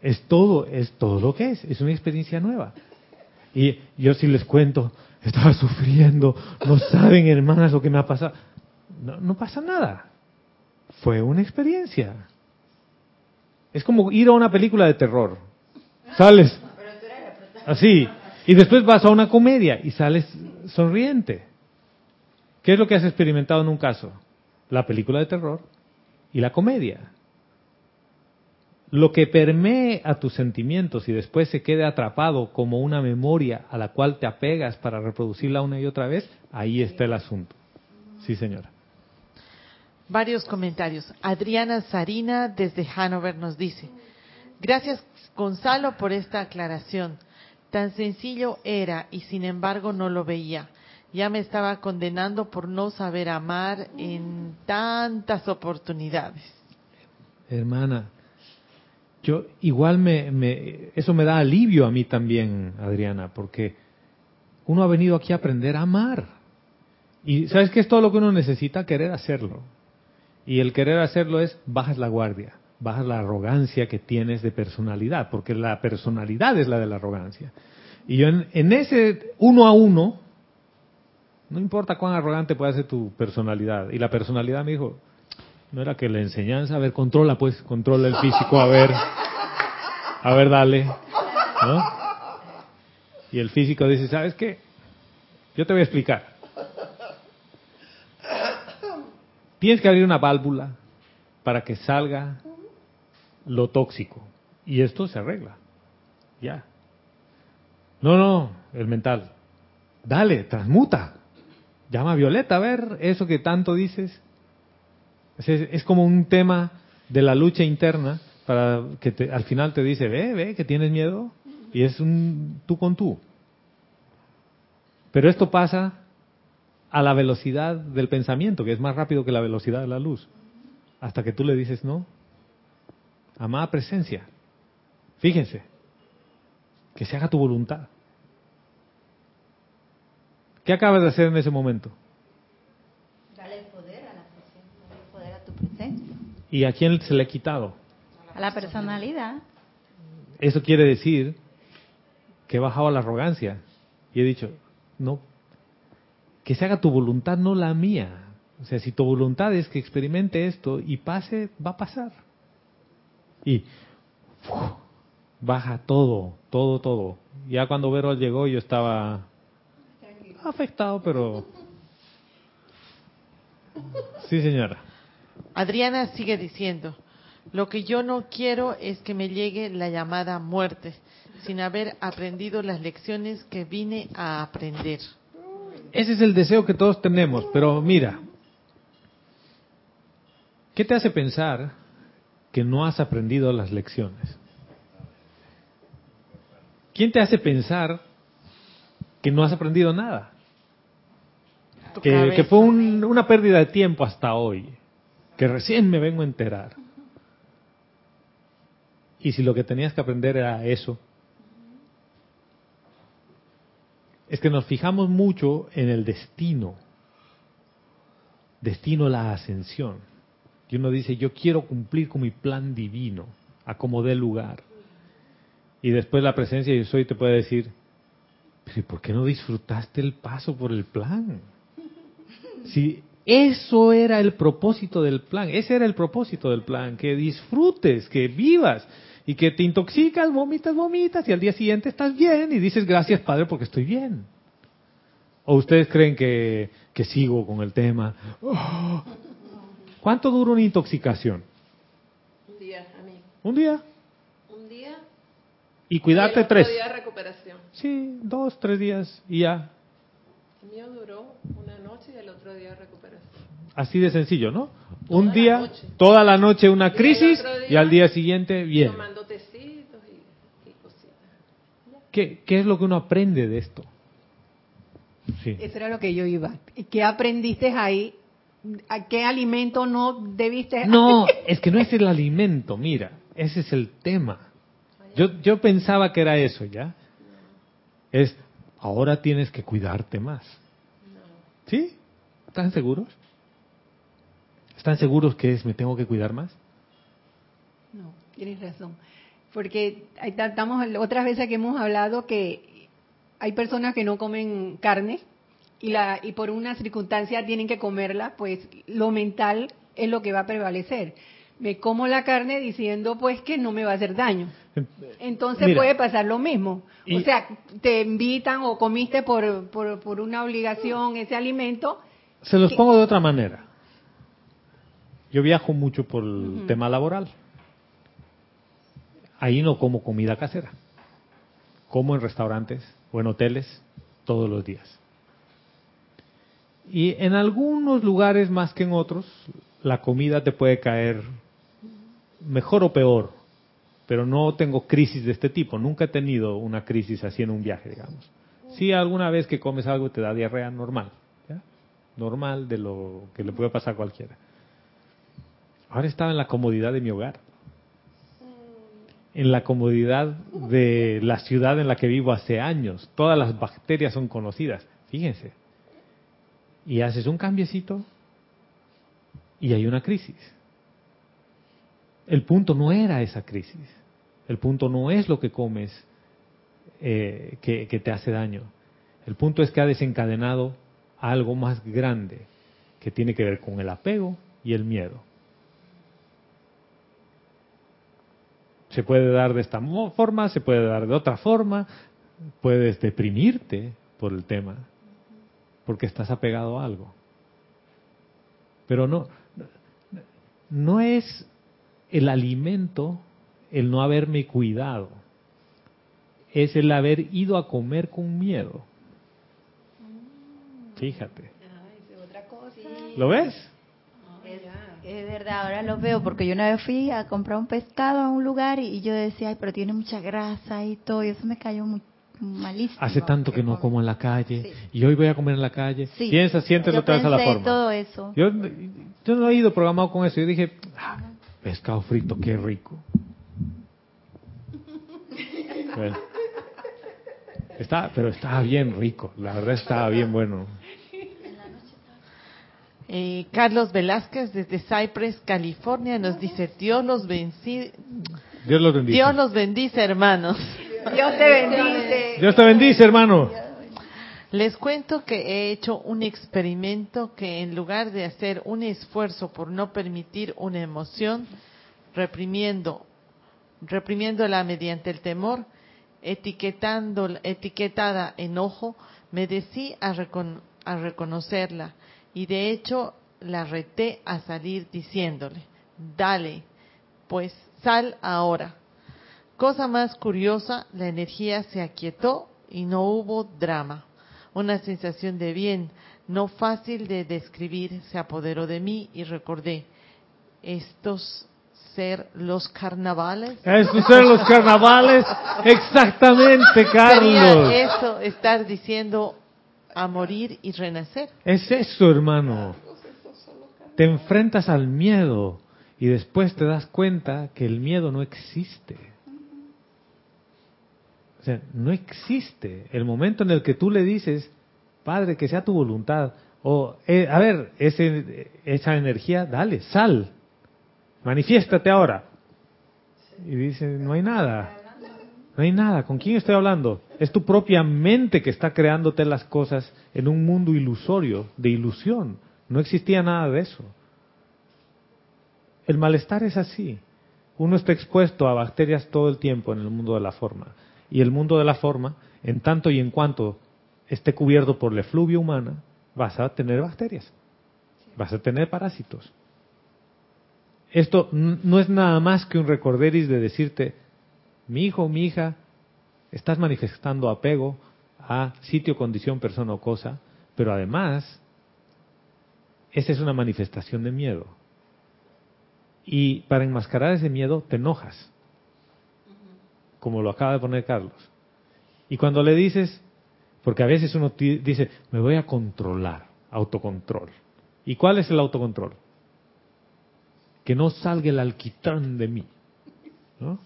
Es todo, es todo lo que es, es una experiencia nueva. Y yo si les cuento, estaba sufriendo, no saben hermanas lo que me ha pasado. No, no pasa nada. Fue una experiencia. Es como ir a una película de terror. Sales así. Y después vas a una comedia y sales sonriente. ¿Qué es lo que has experimentado en un caso? La película de terror y la comedia. Lo que permee a tus sentimientos y después se quede atrapado como una memoria a la cual te apegas para reproducirla una y otra vez, ahí está el asunto. Sí, señora. Varios comentarios. Adriana Sarina desde Hanover nos dice, gracias Gonzalo por esta aclaración. Tan sencillo era y sin embargo no lo veía. Ya me estaba condenando por no saber amar en tantas oportunidades. Hermana, yo igual me, me, eso me da alivio a mí también, Adriana, porque uno ha venido aquí a aprender a amar. Y sabes que es todo lo que uno necesita, querer hacerlo. Y el querer hacerlo es bajas la guardia, bajas la arrogancia que tienes de personalidad, porque la personalidad es la de la arrogancia. Y yo en, en ese uno a uno, no importa cuán arrogante pueda ser tu personalidad, y la personalidad me dijo, no era que la enseñanza, a ver, controla pues, controla el físico, a ver, a ver, dale, ¿no? Y el físico dice, ¿sabes qué? Yo te voy a explicar. Tienes que abrir una válvula para que salga lo tóxico. Y esto se arregla. Ya. No, no, el mental. Dale, transmuta. Llama a Violeta a ver eso que tanto dices. Es, es como un tema de la lucha interna para que al final te dice, ve, ve, que tienes miedo. Y es un tú con tú. Pero esto pasa a la velocidad del pensamiento, que es más rápido que la velocidad de la luz. Hasta que tú le dices, no, amada presencia, fíjense, que se haga tu voluntad. ¿Qué acabas de hacer en ese momento? Dale el poder a la presencia, dale el poder a tu presencia. ¿Y a quién se le ha quitado? A la personalidad. Eso quiere decir que he bajado la arrogancia y he dicho, no, que se haga tu voluntad, no la mía. O sea, si tu voluntad es que experimente esto y pase, va a pasar. Y uf, baja todo, todo, todo. Ya cuando Vero llegó yo estaba afectado, pero... Sí, señora. Adriana sigue diciendo, lo que yo no quiero es que me llegue la llamada muerte, sin haber aprendido las lecciones que vine a aprender. Ese es el deseo que todos tenemos, pero mira, ¿qué te hace pensar que no has aprendido las lecciones? ¿Quién te hace pensar que no has aprendido nada? Que, que fue un- una pérdida de tiempo hasta hoy, que recién me vengo a enterar. Y si lo que tenías que aprender era eso, es que nos fijamos mucho en el destino, destino la ascensión. Y uno dice, yo quiero cumplir con mi plan divino, a como dé lugar. Y después la presencia de yo soy te puede decir, pero ¿y por qué no disfrutaste el paso por el plan? Si eso era el propósito del plan, ese era el propósito del plan, que disfrutes, que vivas y que te intoxicas, vomitas, vomitas y al día siguiente estás bien y dices gracias Padre porque estoy bien. ¿O ustedes creen que, que sigo con el tema? Oh. ¿Cuánto dura una intoxicación? Un día, a mí. ¿Un día? Un día. Y cuidarte el otro tres. día de recuperación. Sí, dos, tres días y ya. El mío duró noche y el otro día recuperación. Así de sencillo, ¿no? Toda Un día, toda la noche una crisis día, y al día siguiente bien. Tomando tecitos y, y cositas. ¿Qué, ¿Qué es lo que uno aprende de esto? Sí. Eso era lo que yo iba. ¿Qué aprendiste ahí? ¿A qué alimento no debiste? No, es que no es el alimento, mira, ese es el tema. Yo, yo pensaba que era eso, ¿ya? Es, ahora tienes que cuidarte más. ¿Sí? ¿Están seguros? ¿Están seguros que es, me tengo que cuidar más? No, tienes razón. Porque estamos otras veces que hemos hablado que hay personas que no comen carne y la y por una circunstancia tienen que comerla, pues lo mental es lo que va a prevalecer. Me como la carne diciendo pues que no me va a hacer daño. Entonces Mira. puede pasar lo mismo. Y- o sea, te invitan o comiste por, por, por una obligación ese alimento. Se los pongo de otra manera. Yo viajo mucho por el tema laboral. Ahí no como comida casera. Como en restaurantes o en hoteles todos los días. Y en algunos lugares más que en otros, la comida te puede caer mejor o peor. Pero no tengo crisis de este tipo. Nunca he tenido una crisis así en un viaje, digamos. Sí, alguna vez que comes algo te da diarrea, normal. Normal de lo que le puede pasar a cualquiera. Ahora estaba en la comodidad de mi hogar. En la comodidad de la ciudad en la que vivo hace años. Todas las bacterias son conocidas. Fíjense. Y haces un cambiecito y hay una crisis. El punto no era esa crisis. El punto no es lo que comes eh, que, que te hace daño. El punto es que ha desencadenado algo más grande que tiene que ver con el apego y el miedo. Se puede dar de esta forma, se puede dar de otra forma, puedes deprimirte por el tema, porque estás apegado a algo. Pero no, no es el alimento el no haberme cuidado, es el haber ido a comer con miedo. Fíjate. ¿Lo ves? Es, verdad, ahora lo veo, porque yo una vez fui a comprar un pescado a un lugar y, yo decía, ay, pero tiene mucha grasa y todo, y eso me cayó muy malísimo. Hace tanto que no como en la calle Sí. y hoy voy a comer en la calle. Sí. Piensa, siéntelo otra vez a la forma. todo eso. Yo, yo no he ido programado con eso. Yo dije, "Ah, pescado frito, qué rico. Bueno. Está, pero estaba bien rico. La verdad estaba bien bueno. Eh, Carlos Velázquez desde Cypress, California, nos dice, Dios los, bendice, Dios los bendice. Dios los bendice, hermanos. Dios te bendice. Dios te bendice, hermano. Les cuento que he hecho un experimento que en lugar de hacer un esfuerzo por no permitir una emoción, reprimiendo reprimiéndola mediante el temor, etiquetando, etiquetada enojo, me decí a, a reconocerla y de hecho la reté a salir diciéndole, dale, pues sal ahora. Cosa más curiosa, la energía se aquietó y no hubo drama. Una sensación de bien, no fácil de describir, se apoderó de mí y recordé, estos ser los carnavales. Estos ser los carnavales, exactamente, Carlos. eso estar diciendo a morir y renacer. Es eso, hermano. Te enfrentas al miedo y después te das cuenta que el miedo no existe. O sea, no existe. El momento en el que tú le dices, Padre, que sea tu voluntad, o, eh, a ver, ese, esa energía, dale, sal, manifiéstate ahora. Y dice, no hay nada. No hay nada. ¿Con quién estoy hablando? Es tu propia mente que está creándote las cosas en un mundo ilusorio, de ilusión. No existía nada de eso. El malestar es así. Uno está expuesto a bacterias todo el tiempo en el mundo de la forma. Y el mundo de la forma, en tanto y en cuanto esté cubierto por la efluvia humana, vas a tener bacterias. Vas a tener parásitos. Esto no es nada más que un recorderis de decirte, mi hijo, mi hija, estás manifestando apego a sitio, condición, persona o cosa, pero además, esa es una manifestación de miedo. Y para enmascarar ese miedo te enojas, como lo acaba de poner Carlos. Y cuando le dices, porque a veces uno dice, me voy a controlar, autocontrol. ¿Y cuál es el autocontrol? Que no salga el alquitrán de mí. ¿no?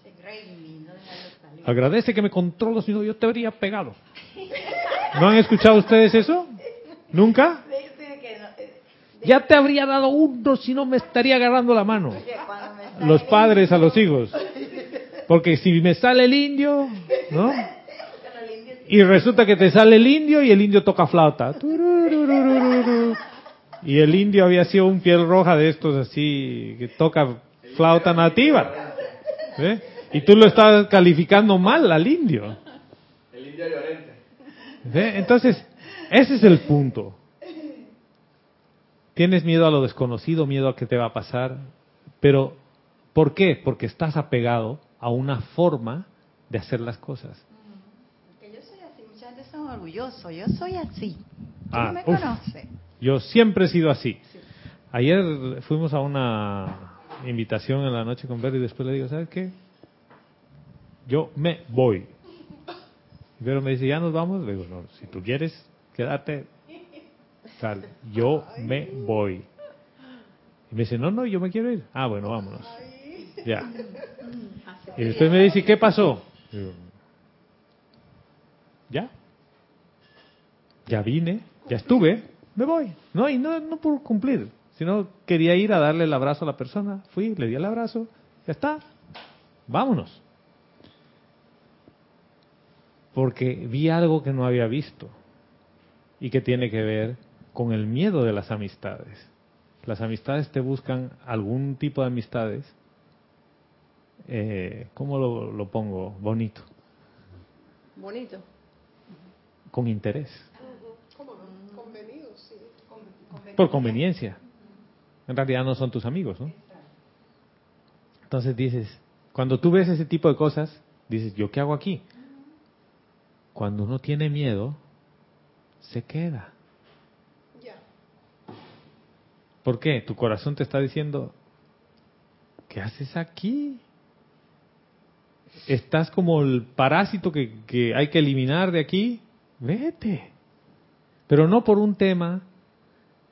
Agradece que me controlo, si no yo te habría pegado. ¿No han escuchado ustedes eso? ¿Nunca? Ya te habría dado uno si no me estaría agarrando la mano. Los padres a los hijos. Porque si me sale el indio, ¿no? Y resulta que te sale el indio y el indio toca flauta. Y el indio había sido un piel roja de estos así, que toca flauta nativa. ¿Eh? Y tú lo estás calificando mal al indio. El indio llorente. Entonces, ese es el punto. Tienes miedo a lo desconocido, miedo a qué te va a pasar, pero ¿por qué? Porque estás apegado a una forma de hacer las cosas. Porque yo soy así, mucha gente son orgullosos, yo soy así. Ah, me conoce? Yo siempre he sido así. Ayer fuimos a una invitación en la noche con Vero y después le digo, ¿sabes qué? yo me voy. Pero me dice, ¿ya nos vamos? Le digo, no, si tú quieres quedarte, tal, yo me voy. Y me dice, no, no, yo me quiero ir. Ah, bueno, vámonos. Ya. Y después me dice, ¿qué pasó? Ya. Ya vine, ya estuve, me voy. No, y no, no por cumplir, sino quería ir a darle el abrazo a la persona. Fui, le di el abrazo, ya está, vámonos porque vi algo que no había visto y que tiene que ver con el miedo de las amistades. Las amistades te buscan algún tipo de amistades, eh, ¿cómo lo, pongo? Bonito. Bonito. Con interés. Por conveniencia. En realidad no son tus amigos, ¿no? Entonces dices, cuando tú ves ese tipo de cosas, dices, ¿yo qué hago aquí? Cuando uno tiene miedo, se queda. ¿Por qué? Tu corazón te está diciendo, ¿qué haces aquí? Estás como el parásito que, que hay que eliminar de aquí. Vete. Pero no por un tema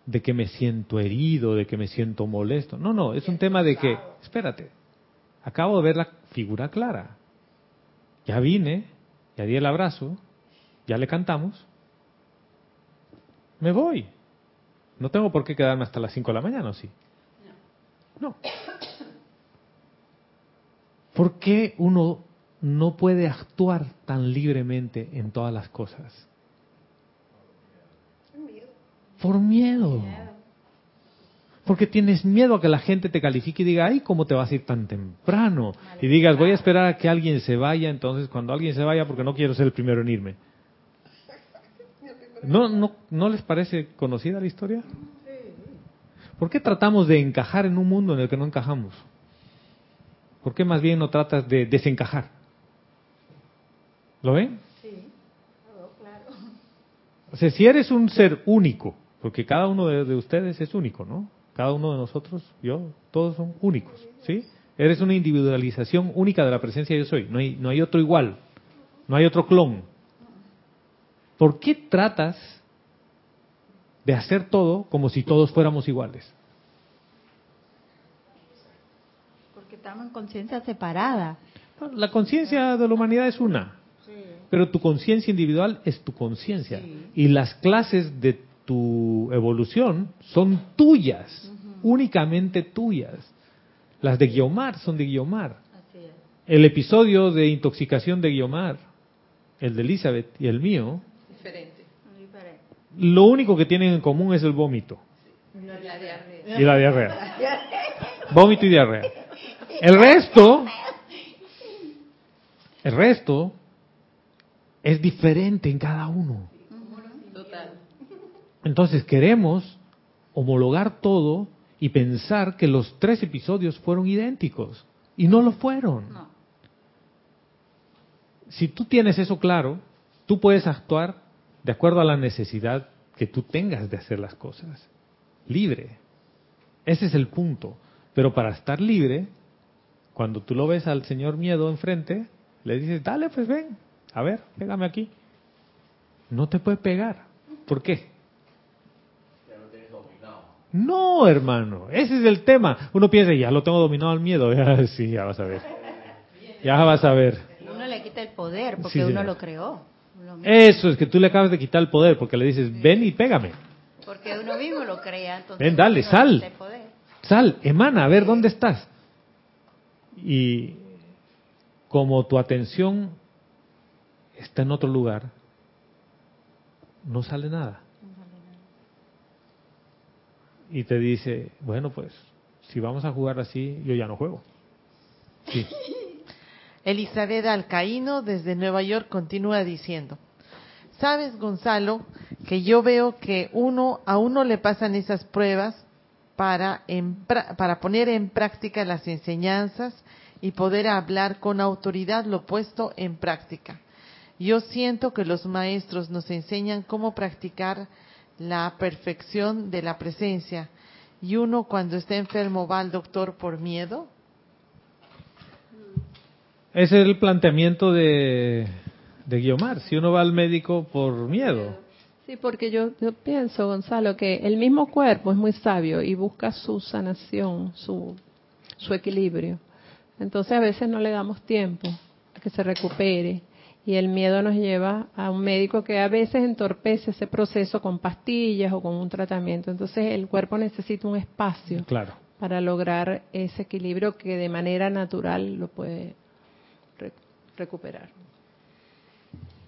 de que me siento herido, de que me siento molesto. No, no, es un tema de que, espérate, acabo de ver la figura clara. Ya vine, ya di el abrazo, ya le cantamos, me voy. No tengo por qué quedarme hasta las 5 de la mañana, ¿o sí? No. ¿Por qué uno no puede actuar tan libremente en todas las cosas? Por miedo. Porque tienes miedo a que la gente te califique y diga, ay, ¿cómo te vas a ir tan temprano? Y digas, voy a esperar a que alguien se vaya, entonces cuando alguien se vaya, porque no quiero ser el primero en irme. ¿No, no, ¿No les parece conocida la historia? ¿Por qué tratamos de encajar en un mundo en el que no encajamos? ¿Por qué más bien no tratas de desencajar? ¿Lo ven? Sí, claro. O sea, si eres un ser único, porque cada uno de, de ustedes es único, ¿no? Cada uno de nosotros, yo, todos son únicos, ¿sí? Eres una individualización única de la presencia de yo soy. No hay, no hay otro igual, no hay otro clon. ¿Por qué tratas de hacer todo como si todos fuéramos iguales? En conciencia separada. La conciencia de la humanidad es una, pero tu conciencia individual es tu conciencia. Y las clases de tu evolución son tuyas, únicamente tuyas. Las de Guiomar son de Guiomar. El episodio de intoxicación de Guiomar, el de Elizabeth y el mío, lo único que tienen en común es el vómito. Y la diarrea. Vómito y diarrea. El resto, el resto es diferente en cada uno. Entonces queremos homologar todo y pensar que los tres episodios fueron idénticos. Y no lo fueron. Si tú tienes eso claro, tú puedes actuar de acuerdo a la necesidad que tú tengas de hacer las cosas. Libre. Ese es el punto. Pero para estar libre, cuando tú lo ves al señor miedo enfrente, le dices, dale, pues ven, a ver, pégame aquí. No te puede pegar. ¿Por qué? No, hermano, ese es el tema. Uno piensa, ya lo tengo dominado al miedo. Ya, sí, ya vas a ver. Ya vas a ver. Uno le quita el poder porque uno lo creó. Eso es que tú le acabas de quitar el poder porque le dices, ven y pégame. Porque uno mismo lo crea. Entonces ven, dale, sal. Sal, emana, a ver dónde estás. Y como tu atención está en otro lugar, no sale nada. Y te dice, bueno, pues, si vamos a jugar así, yo ya no juego. Sí. Elizabeth Alcaíno desde Nueva York continúa diciendo, sabes Gonzalo que yo veo que uno a uno le pasan esas pruebas para, para poner en práctica las enseñanzas y poder hablar con autoridad lo puesto en práctica. Yo siento que los maestros nos enseñan cómo practicar la perfección de la presencia y uno cuando está enfermo va al doctor por miedo. Ese es el planteamiento de, de Guiomar, si uno va al médico por miedo. Sí, porque yo, yo pienso, Gonzalo, que el mismo cuerpo es muy sabio y busca su sanación, su, su equilibrio. Entonces a veces no le damos tiempo a que se recupere y el miedo nos lleva a un médico que a veces entorpece ese proceso con pastillas o con un tratamiento. Entonces el cuerpo necesita un espacio para lograr ese equilibrio que de manera natural lo puede recuperar.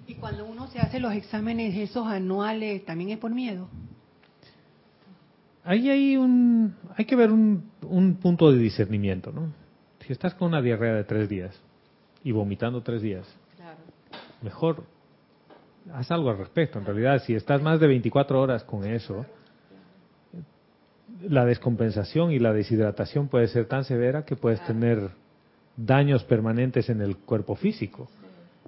Y cuando uno se hace los exámenes esos anuales, también es por miedo. Ahí hay un, hay que ver un, un punto de discernimiento, ¿no? Si estás con una diarrea de tres días y vomitando tres días, mejor haz algo al respecto. En realidad, si estás más de 24 horas con eso, la descompensación y la deshidratación puede ser tan severa que puedes tener daños permanentes en el cuerpo físico.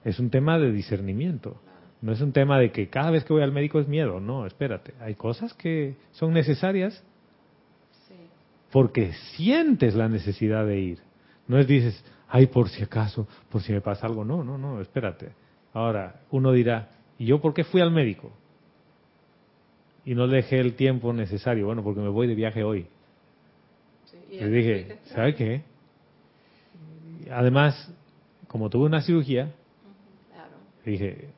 Es un tema de discernimiento. No es un tema de que cada vez que voy al médico es miedo. No, espérate. Hay cosas que son necesarias porque sientes la necesidad de ir. No es dices, ay, por si acaso, por si me pasa algo. No, no, no, espérate. Ahora, uno dirá, ¿y yo por qué fui al médico? Y no dejé el tiempo necesario. Bueno, porque me voy de viaje hoy. y Le dije, ¿sabe qué? Además, como tuve una cirugía, dije,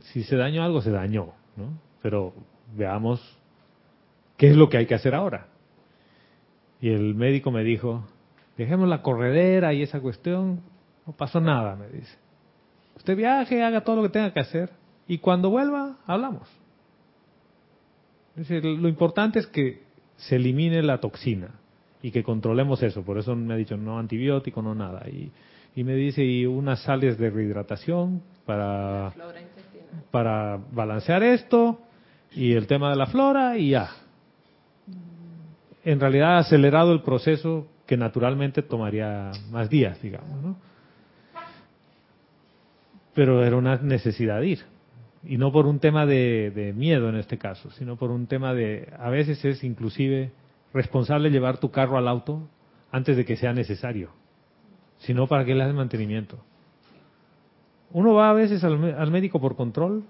si se dañó algo, se dañó, ¿no? Pero veamos qué es lo que hay que hacer ahora. Y el médico me dijo, dejemos la corredera y esa cuestión, no pasó nada, me dice. Usted viaje, haga todo lo que tenga que hacer y cuando vuelva, hablamos. lo importante es que se elimine la toxina y que controlemos eso. Por eso me ha dicho no antibiótico, no nada. Y, y me dice, y unas sales de rehidratación para, para balancear esto y el tema de la flora y ya. En realidad ha acelerado el proceso que naturalmente tomaría más días, digamos, ¿no? Pero era una necesidad ir. Y no por un tema de, miedo en este caso, sino por un tema de, a veces es inclusive responsable llevar tu carro al auto antes de que sea necesario. Si no, ¿para qué le haces mantenimiento? Uno va a veces al, al médico por control.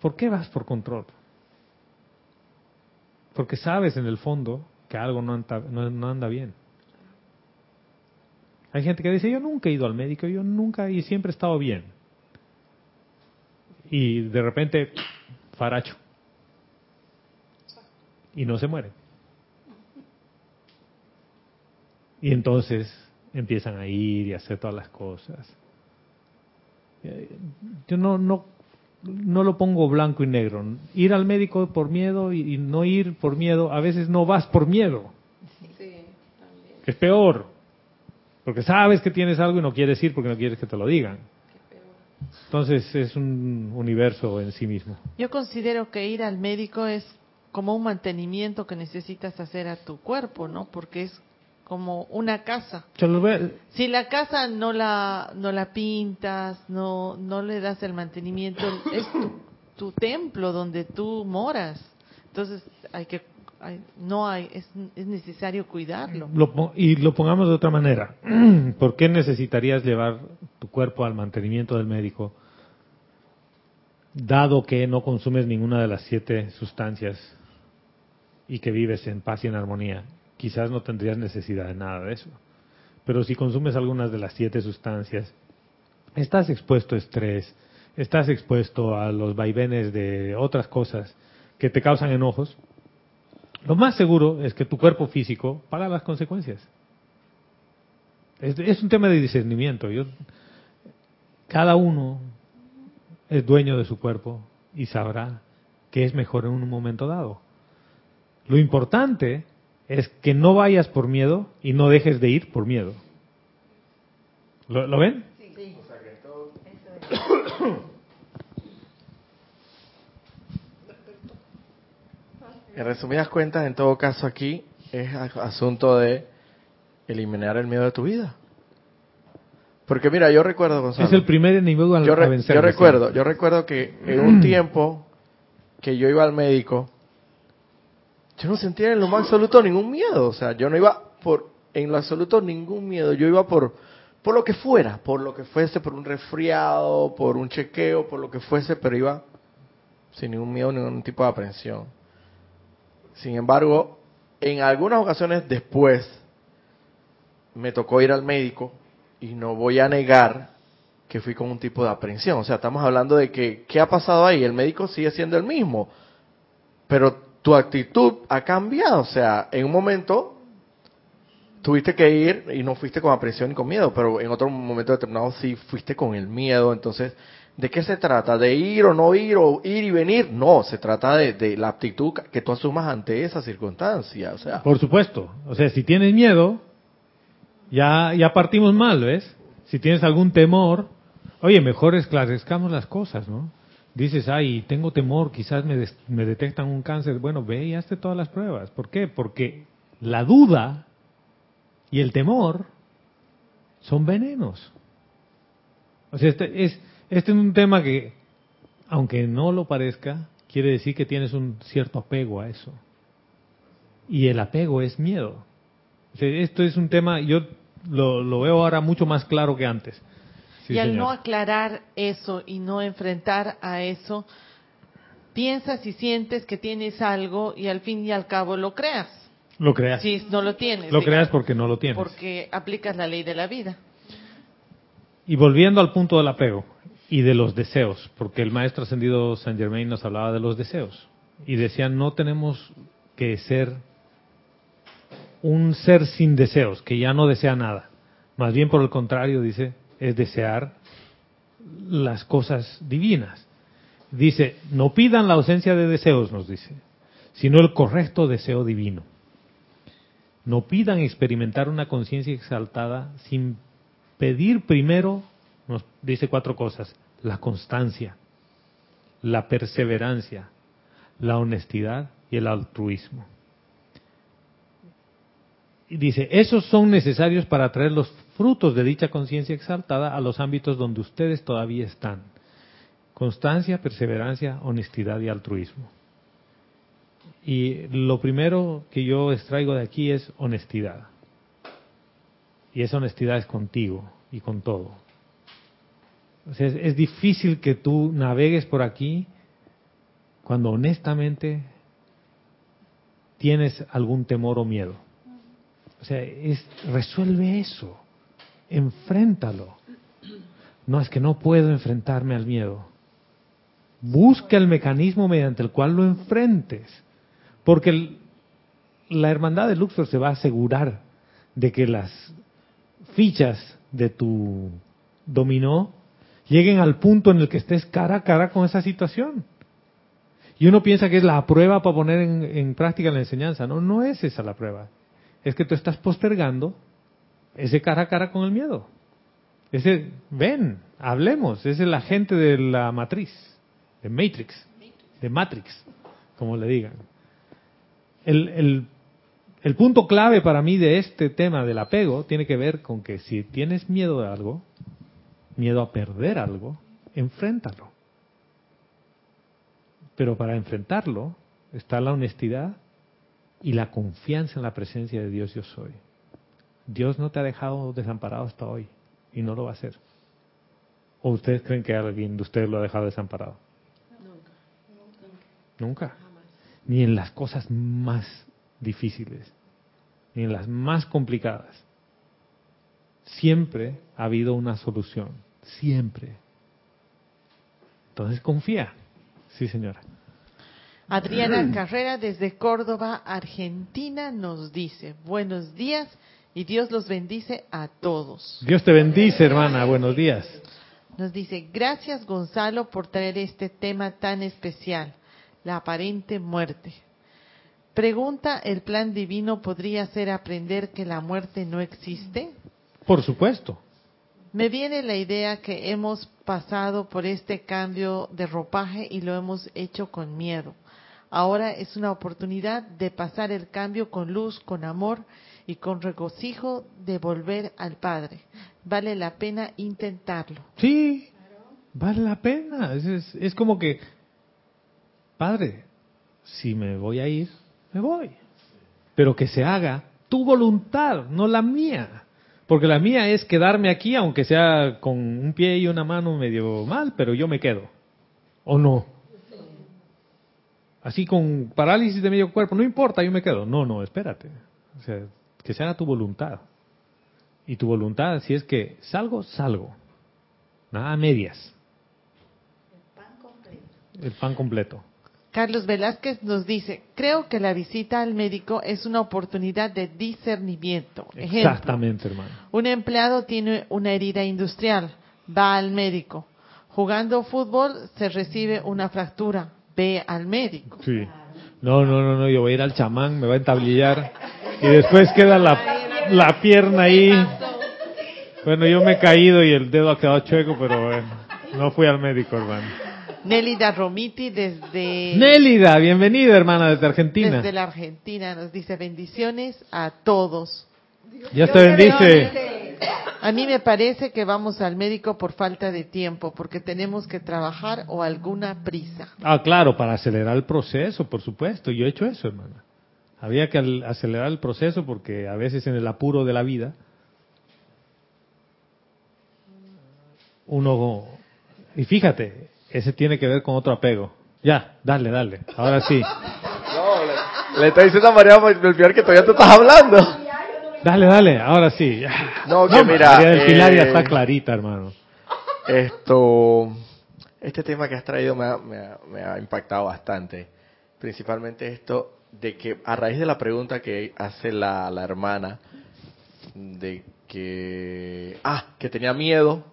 ¿Por qué vas por control? Porque sabes en el fondo que algo no anda, no- anda bien. Hay gente que dice, yo nunca he ido al médico, yo nunca y siempre he estado bien. Y de repente, faracho. Y no se muere. Y entonces empiezan a ir y hacer todas las cosas. Eh, Yo no, no, no lo pongo blanco y negro. Ir al médico por miedo y, y no ir por miedo, a veces no vas por miedo. Que es peor. Porque sabes que tienes algo y no quieres ir porque no quieres que te lo digan. Entonces es un universo en sí mismo. Yo considero que ir al médico es como un mantenimiento que necesitas hacer a tu cuerpo, ¿no? Porque es como una casa. Si la casa no la no la pintas, no no le das el mantenimiento, es tu, tu templo donde tú moras. Entonces hay que hay- no hay es, es necesario cuidarlo. Lo y lo pongamos de otra manera. ¿Por qué necesitarías llevar tu cuerpo al mantenimiento del médico, dado que no consumes ninguna de las siete sustancias y que vives en paz y en armonía? Quizás no tendrías necesidad de nada de eso. Pero si consumes algunas de las siete sustancias, estás expuesto a estrés, estás expuesto a los vaivenes de otras cosas que te causan enojos, lo más seguro es que tu cuerpo físico paga las consecuencias. Es, es un tema de discernimiento. Yo, cada uno es dueño de su cuerpo y sabrá qué es mejor en un momento dado. Lo importante es que no vayas por miedo y no dejes de ir por miedo. ¿Lo, lo ven? En resumidas cuentas, en todo caso aquí es asunto de eliminar el miedo de tu vida. Porque mira, yo recuerdo, Gonzalo, Es el primer enemigo a, yo, re- vencer. yo recuerdo, yo recuerdo que en un tiempo que yo iba al médico, yo no sentía en lo más absoluto ningún miedo, o sea, yo no iba por en lo absoluto ningún miedo, yo iba por por lo que fuera, por lo que fuese, por un resfriado, por un chequeo, por lo que fuese, pero iba sin ningún miedo, ningún tipo de aprensión. Sin embargo, en algunas ocasiones después me tocó ir al médico y no voy a negar que fui con un tipo de aprensión. O sea, estamos hablando de que, ¿qué ha pasado ahí? El médico sigue siendo el mismo, pero tu actitud ha cambiado. O sea, en un momento tuviste que ir y no fuiste con aprensión y con miedo, pero en otro momento determinado sí fuiste con el miedo. Entonces, ¿de qué se trata? ¿De ir o no ir o ir y venir? No, se trata de, de la actitud que tú asumas ante esa circunstancia. O sea, Por supuesto. O sea, si tienes miedo, ya, ya partimos mal, ¿ves? Si tienes algún temor, oye, mejor esclarezcamos las cosas, ¿no? Dices, ay, tengo temor, quizás me, des- me detectan un cáncer. Bueno, ve y hazte todas las pruebas. ¿Por qué? Porque la duda y el temor son venenos. O sea, este es, este es un tema que, aunque no lo parezca, quiere decir que tienes un cierto apego a eso. Y el apego es miedo. O sea, esto es un tema, yo lo, lo veo ahora mucho más claro que antes. Sí, y al señor. no aclarar eso y no enfrentar a eso, piensas y sientes que tienes algo y al fin y al cabo lo creas. Lo creas. Si no lo tienes. lo digamos, creas porque no lo tienes. Porque aplicas la ley de la vida. Y volviendo al punto del apego y de los deseos, porque el maestro ascendido San Germain nos hablaba de los deseos y decía no tenemos que ser un ser sin deseos, que ya no desea nada. Más bien por el contrario, dice, es desear las cosas divinas. Dice, no pidan la ausencia de deseos, nos dice, sino el correcto deseo divino. No pidan experimentar una conciencia exaltada sin pedir primero, nos dice cuatro cosas, la constancia, la perseverancia, la honestidad y el altruismo. Y dice, esos son necesarios para traer los frutos de dicha conciencia exaltada a los ámbitos donde ustedes todavía están. Constancia, perseverancia, honestidad y altruismo. Y lo primero que yo extraigo de aquí es honestidad. Y esa honestidad es contigo y con todo. es, es difícil que tú navegues por aquí cuando honestamente tienes algún temor o miedo. O sea, es, resuelve eso, enfréntalo. No es que no puedo enfrentarme al miedo. Busca el mecanismo mediante el cual lo enfrentes. Porque la hermandad de Luxor se va a asegurar de que las fichas de tu dominó lleguen al punto en el que estés cara a cara con esa situación. Y uno piensa que es la prueba para poner en, en práctica la enseñanza. No, no es esa la prueba es que tú estás postergando ese cara a cara con el miedo. Ese, ven, hablemos, ese es el agente de la matriz, de Matrix, de Matrix, como le digan. El, el, el punto clave para mí de este tema del apego tiene que ver con que si tienes miedo de algo, miedo a perder algo, enfréntalo. Pero para enfrentarlo está la honestidad y la confianza en la presencia de Dios yo soy. Dios no te ha dejado desamparado hasta hoy y no lo va a hacer. ¿O ustedes creen que alguien de ustedes lo ha dejado desamparado? Nunca. Nunca. Ni en las cosas más difíciles, ni en las más complicadas. Siempre ha habido una solución. Siempre. Entonces confía. Sí, señora. Adriana Carrera desde Córdoba, Argentina, nos dice, buenos días y Dios los bendice a todos. Dios te bendice, hermana, buenos días. Nos dice, gracias Gonzalo por traer este tema tan especial, la aparente muerte. Pregunta, ¿el plan divino podría ser aprender que la muerte no existe? Por supuesto. Me viene la idea que hemos pasado por este cambio de ropaje y lo hemos hecho con miedo. Ahora es una oportunidad de pasar el cambio con luz, con amor y con regocijo de volver al Padre. Vale la pena intentarlo. Sí, vale la pena. Es, es, como que, Padre, si me voy a ir, me voy. Pero que se haga tu voluntad, no la mía. Porque la mía es quedarme aquí, aunque sea con un pie y una mano medio mal, pero yo me quedo. ¿O no? así con parálisis de medio cuerpo, no importa, yo me quedo. No, no, espérate. O sea, que se haga tu voluntad. Y tu voluntad, si es que salgo, salgo. Nada a medias. El pan completo. El pan completo. Carlos Velázquez nos dice, creo que la visita al médico es una oportunidad de discernimiento. Exactamente, hermano. Un empleado tiene una herida industrial, va al médico. Jugando fútbol se recibe una fractura, ve al médico. Sí. No, no, no, no, yo voy a ir al chamán, me va a entablillar y después queda la, la pierna ahí. Bueno, yo me he caído y el dedo ha quedado chueco, pero bueno, no fui al médico, hermano. Nélida Romiti desde... Nélida, bienvenida, hermana, desde Argentina. Desde la Argentina nos dice bendiciones a todos. Dios te bendice. A mí me parece que vamos al médico por falta de tiempo, porque tenemos que trabajar o alguna prisa. Ah, claro, para acelerar el proceso, por supuesto. Yo he hecho eso, hermana. Había que acelerar el proceso porque a veces en el apuro de la vida uno... Y fíjate, ese tiene que ver con otro apego. Ya, dale, dale. Ahora sí. No, le, está diciendo a María que todavía tú estás hablando. Dale, dale, ahora sí. No, que mira. María del Pilar ya está eh, clarita, hermano. Esto. Este tema que has traído me ha, impactado bastante. Principalmente esto de que, a raíz de la pregunta que hace la, la hermana, de que. Ah, que tenía miedo,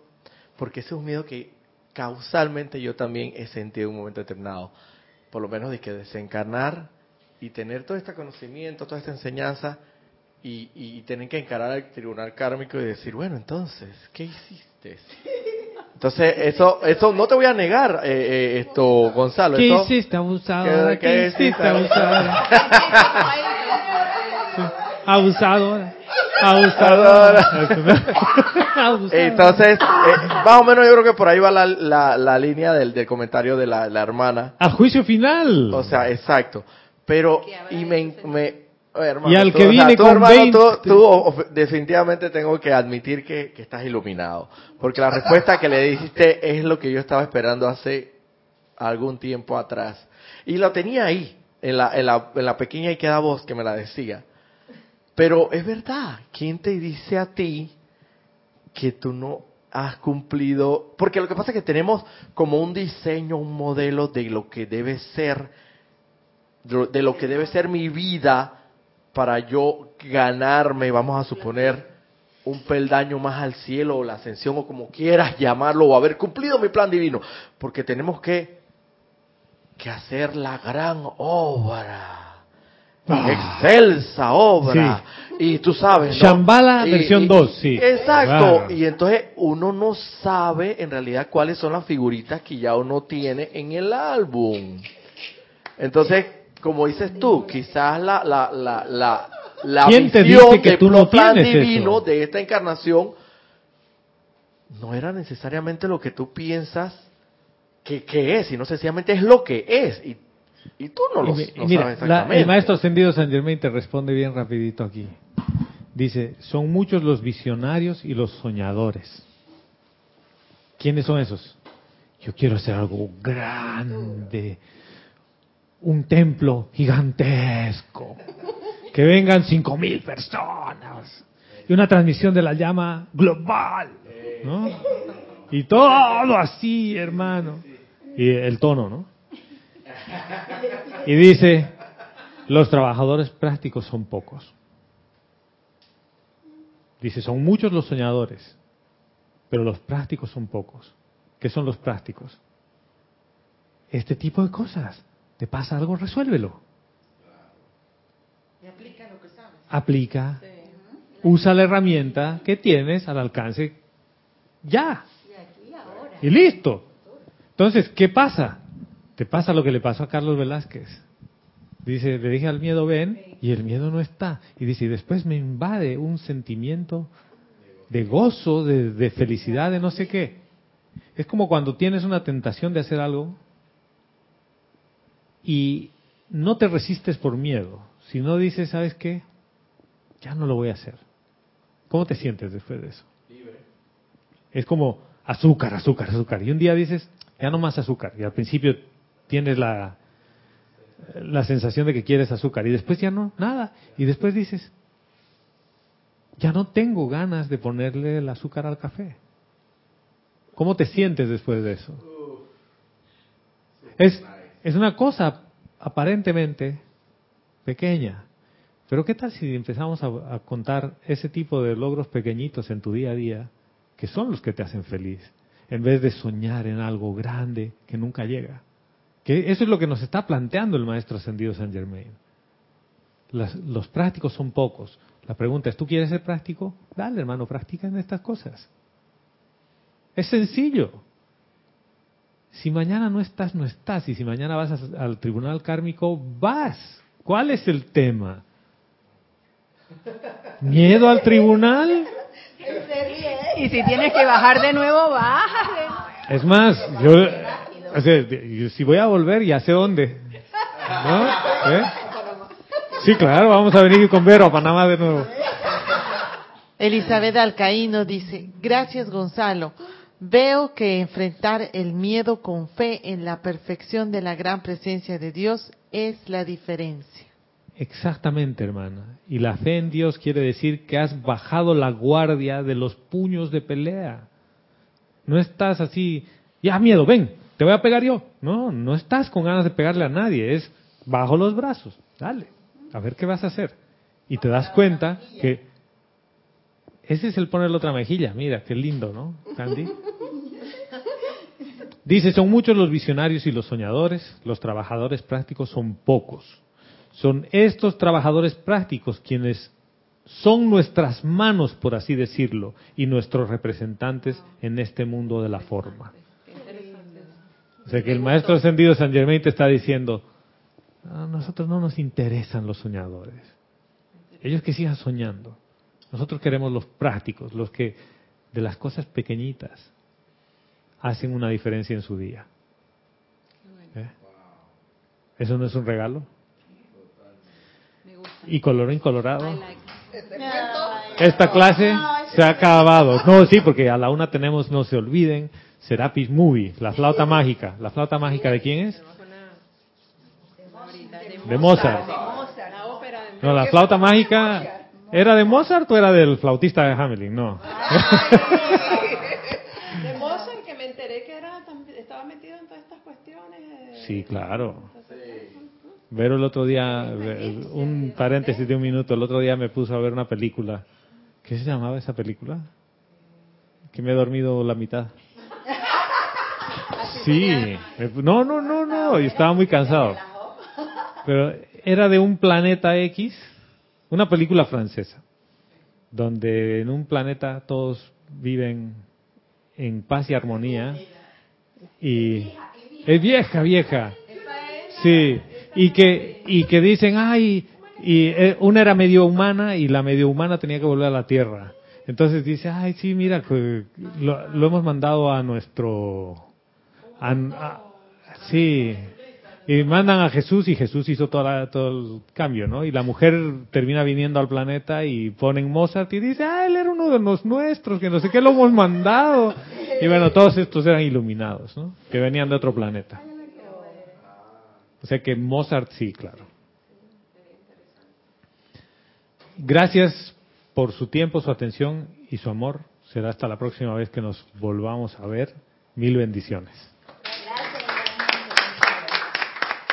porque ese es un miedo que causalmente yo también he sentido en un momento determinado. Por lo menos de que desencarnar y tener todo este conocimiento, toda esta enseñanza y, y tener que encarar al tribunal kármico y decir, bueno, entonces, ¿qué hiciste? Entonces, eso, eso no te voy a negar, eh, eh, esto, Gonzalo. ¿Qué eso- hiciste, abusadora? ¿Qué- ¿Qué, hiciste, abusadora? Abusadora. Abusadora. Abusadora. Entonces, eh, más o menos yo creo que por ahí va la, la, la línea del, del comentario de la, la hermana. Al juicio final. O sea, exacto. Pero, y me... me oye, hermano, Y al tú, que o sea, viene tú, con hermano, 20. tú- tú, of- definitivamente tengo que admitir que, que estás iluminado. Porque la respuesta que le dijiste es lo que yo estaba esperando hace algún tiempo atrás. Y lo tenía ahí, en la, en la, en la pequeña y queda voz que me la decía. Pero es verdad, ¿quién te dice a ti que tú no has cumplido? Porque lo que pasa es que tenemos como un diseño, un modelo de lo que debe ser, de lo que debe ser mi vida para yo ganarme, vamos a suponer, un peldaño más al cielo o la ascensión o como quieras llamarlo o haber cumplido mi plan divino. Porque tenemos que, que hacer la gran obra. Ah. Excelsa obra. Y tú sabes, ¿no? Shambhala Y- versión y- 2, sí. Exacto. Claro. Y entonces uno no sabe en realidad cuáles son las figuritas que ya uno tiene en el álbum. Entonces, como dices tú, quizás la, la, la, la, la ¿Quién te visión que tú no plan divino eso? de esta encarnación no era necesariamente lo que tú piensas que, que es, sino sencillamente es lo que es. Y, y tú no lo, Y mi- no mira, sabes la- exactamente. el maestro ascendido San Germain te responde bien rapidito aquí. Dice, son muchos los visionarios y los soñadores. ¿Quiénes son esos? Yo quiero hacer algo grande, un templo gigantesco, que vengan cinco mil personas y una transmisión de la llama global. Y todo así, hermano. Y el tono, ¿no? Y dice, los trabajadores prácticos son pocos. Dice, son muchos los soñadores, pero los prácticos son pocos. ¿Qué son los prácticos? Este tipo de cosas. ¿Te pasa algo? Resuélvelo. Aplica. Usa la herramienta que tienes al alcance ya. Y listo. Entonces, ¿qué pasa? Te pasa lo que le pasó a Carlos Velázquez. Dice, le dije al miedo ven y el miedo no está. Y dice, y después me invade un sentimiento de gozo, de, de felicidad, de no sé qué. Es como cuando tienes una tentación de hacer algo y no te resistes por miedo, sino dices, ¿sabes qué? Ya no lo voy a hacer. ¿Cómo te sientes después de eso? Es como azúcar, azúcar, azúcar. Y un día dices, ya no más azúcar. Y al principio tienes la, la sensación de que quieres azúcar. Y después ya no, nada. Y después dices, ya no tengo ganas de ponerle el azúcar al café. ¿Cómo te sientes después de eso? Es, es una cosa aparentemente pequeña. Pero ¿qué tal si empezamos a, contar ese tipo de logros pequeñitos en tu día a día, que son los que te hacen feliz, en vez de soñar en algo grande que nunca llega? Que eso es lo que nos está planteando el maestro ascendido San Germain. Los prácticos son pocos. La pregunta es, ¿tú quieres ser práctico? Dale, hermano, practica en estas cosas. Es sencillo. Si mañana no estás, no estás. Y si mañana vas a- al tribunal kármico, vas. ¿Cuál es el tema? ¿Miedo al tribunal? Y si tienes que bajar de nuevo, bájale. Es más, yo, o sea, yo si voy a volver, ya sé dónde. ¿No? ¿Eh? Sí, claro, vamos a venir con Vero a Panamá de nuevo. Elizabeth Alcaíno dice, gracias Gonzalo. Veo que enfrentar el miedo con fe en la perfección de la gran presencia de Dios es la diferencia. Exactamente, hermana. Y la fe en Dios quiere decir que has bajado la guardia de los puños de pelea. No estás así, ya miedo, ven, te voy a pegar yo. No, no estás con ganas de pegarle a nadie, es bajo los brazos, dale, a ver qué vas a hacer. Y te das cuenta que ese es el ponerle otra mejilla, mira, qué lindo, ¿no, Candy? Dice, son muchos los visionarios y los soñadores, los trabajadores prácticos son pocos. son estos trabajadores prácticos quienes son nuestras manos, por así decirlo, y nuestros representantes en este mundo de la forma. O sea que el maestro ascendido San Germain te está diciendo, a nosotros no nos interesan los soñadores. Ellos que sigan soñando. Nosotros queremos los prácticos, los que de las cosas pequeñitas hacen una diferencia en su día. ¿Eh? ¿Eso no es un regalo? Y colorín colorado. Esta clase se ha acabado. No, sí, porque a la una tenemos, no se olviden, Serapis Movie, la flauta mágica. ¿La flauta mágica de quién es? De Mozart. No, la flauta mágica, ¿era de Mozart o era del flautista de Hamelin? No. De Mozart, que me enteré que era, estaba metido en todas estas cuestiones. Sí, claro. Vero el otro día, un paréntesis de un minuto, el otro día me puso a ver una película. ¿Qué se llamaba esa película? Que me he dormido la mitad. Sí, no, no, no, no, y estaba muy cansado. Pero era de un planeta X, una película francesa, donde en un planeta todos viven en paz y armonía. Y es vieja, vieja. Sí, y que y que dicen, "Ay, y eh, una era medio humana y la medio humana tenía que volver a la Tierra." Entonces dice, "Ay, sí, mira, que lo, lo hemos mandado a nuestro a- a- sí, y mandan a Jesús y Jesús hizo toda todo el cambio, ¿no? Y la mujer termina viniendo al planeta y ponen Mozart y dice, ah, él era uno de los nuestros, que no sé qué lo hemos mandado. Y bueno, todos estos eran iluminados, ¿no? Que venían de otro planeta. O sea que Mozart sí, claro. Gracias por su tiempo, su atención y su amor. Será hasta la próxima vez que nos volvamos a ver. Mil bendiciones.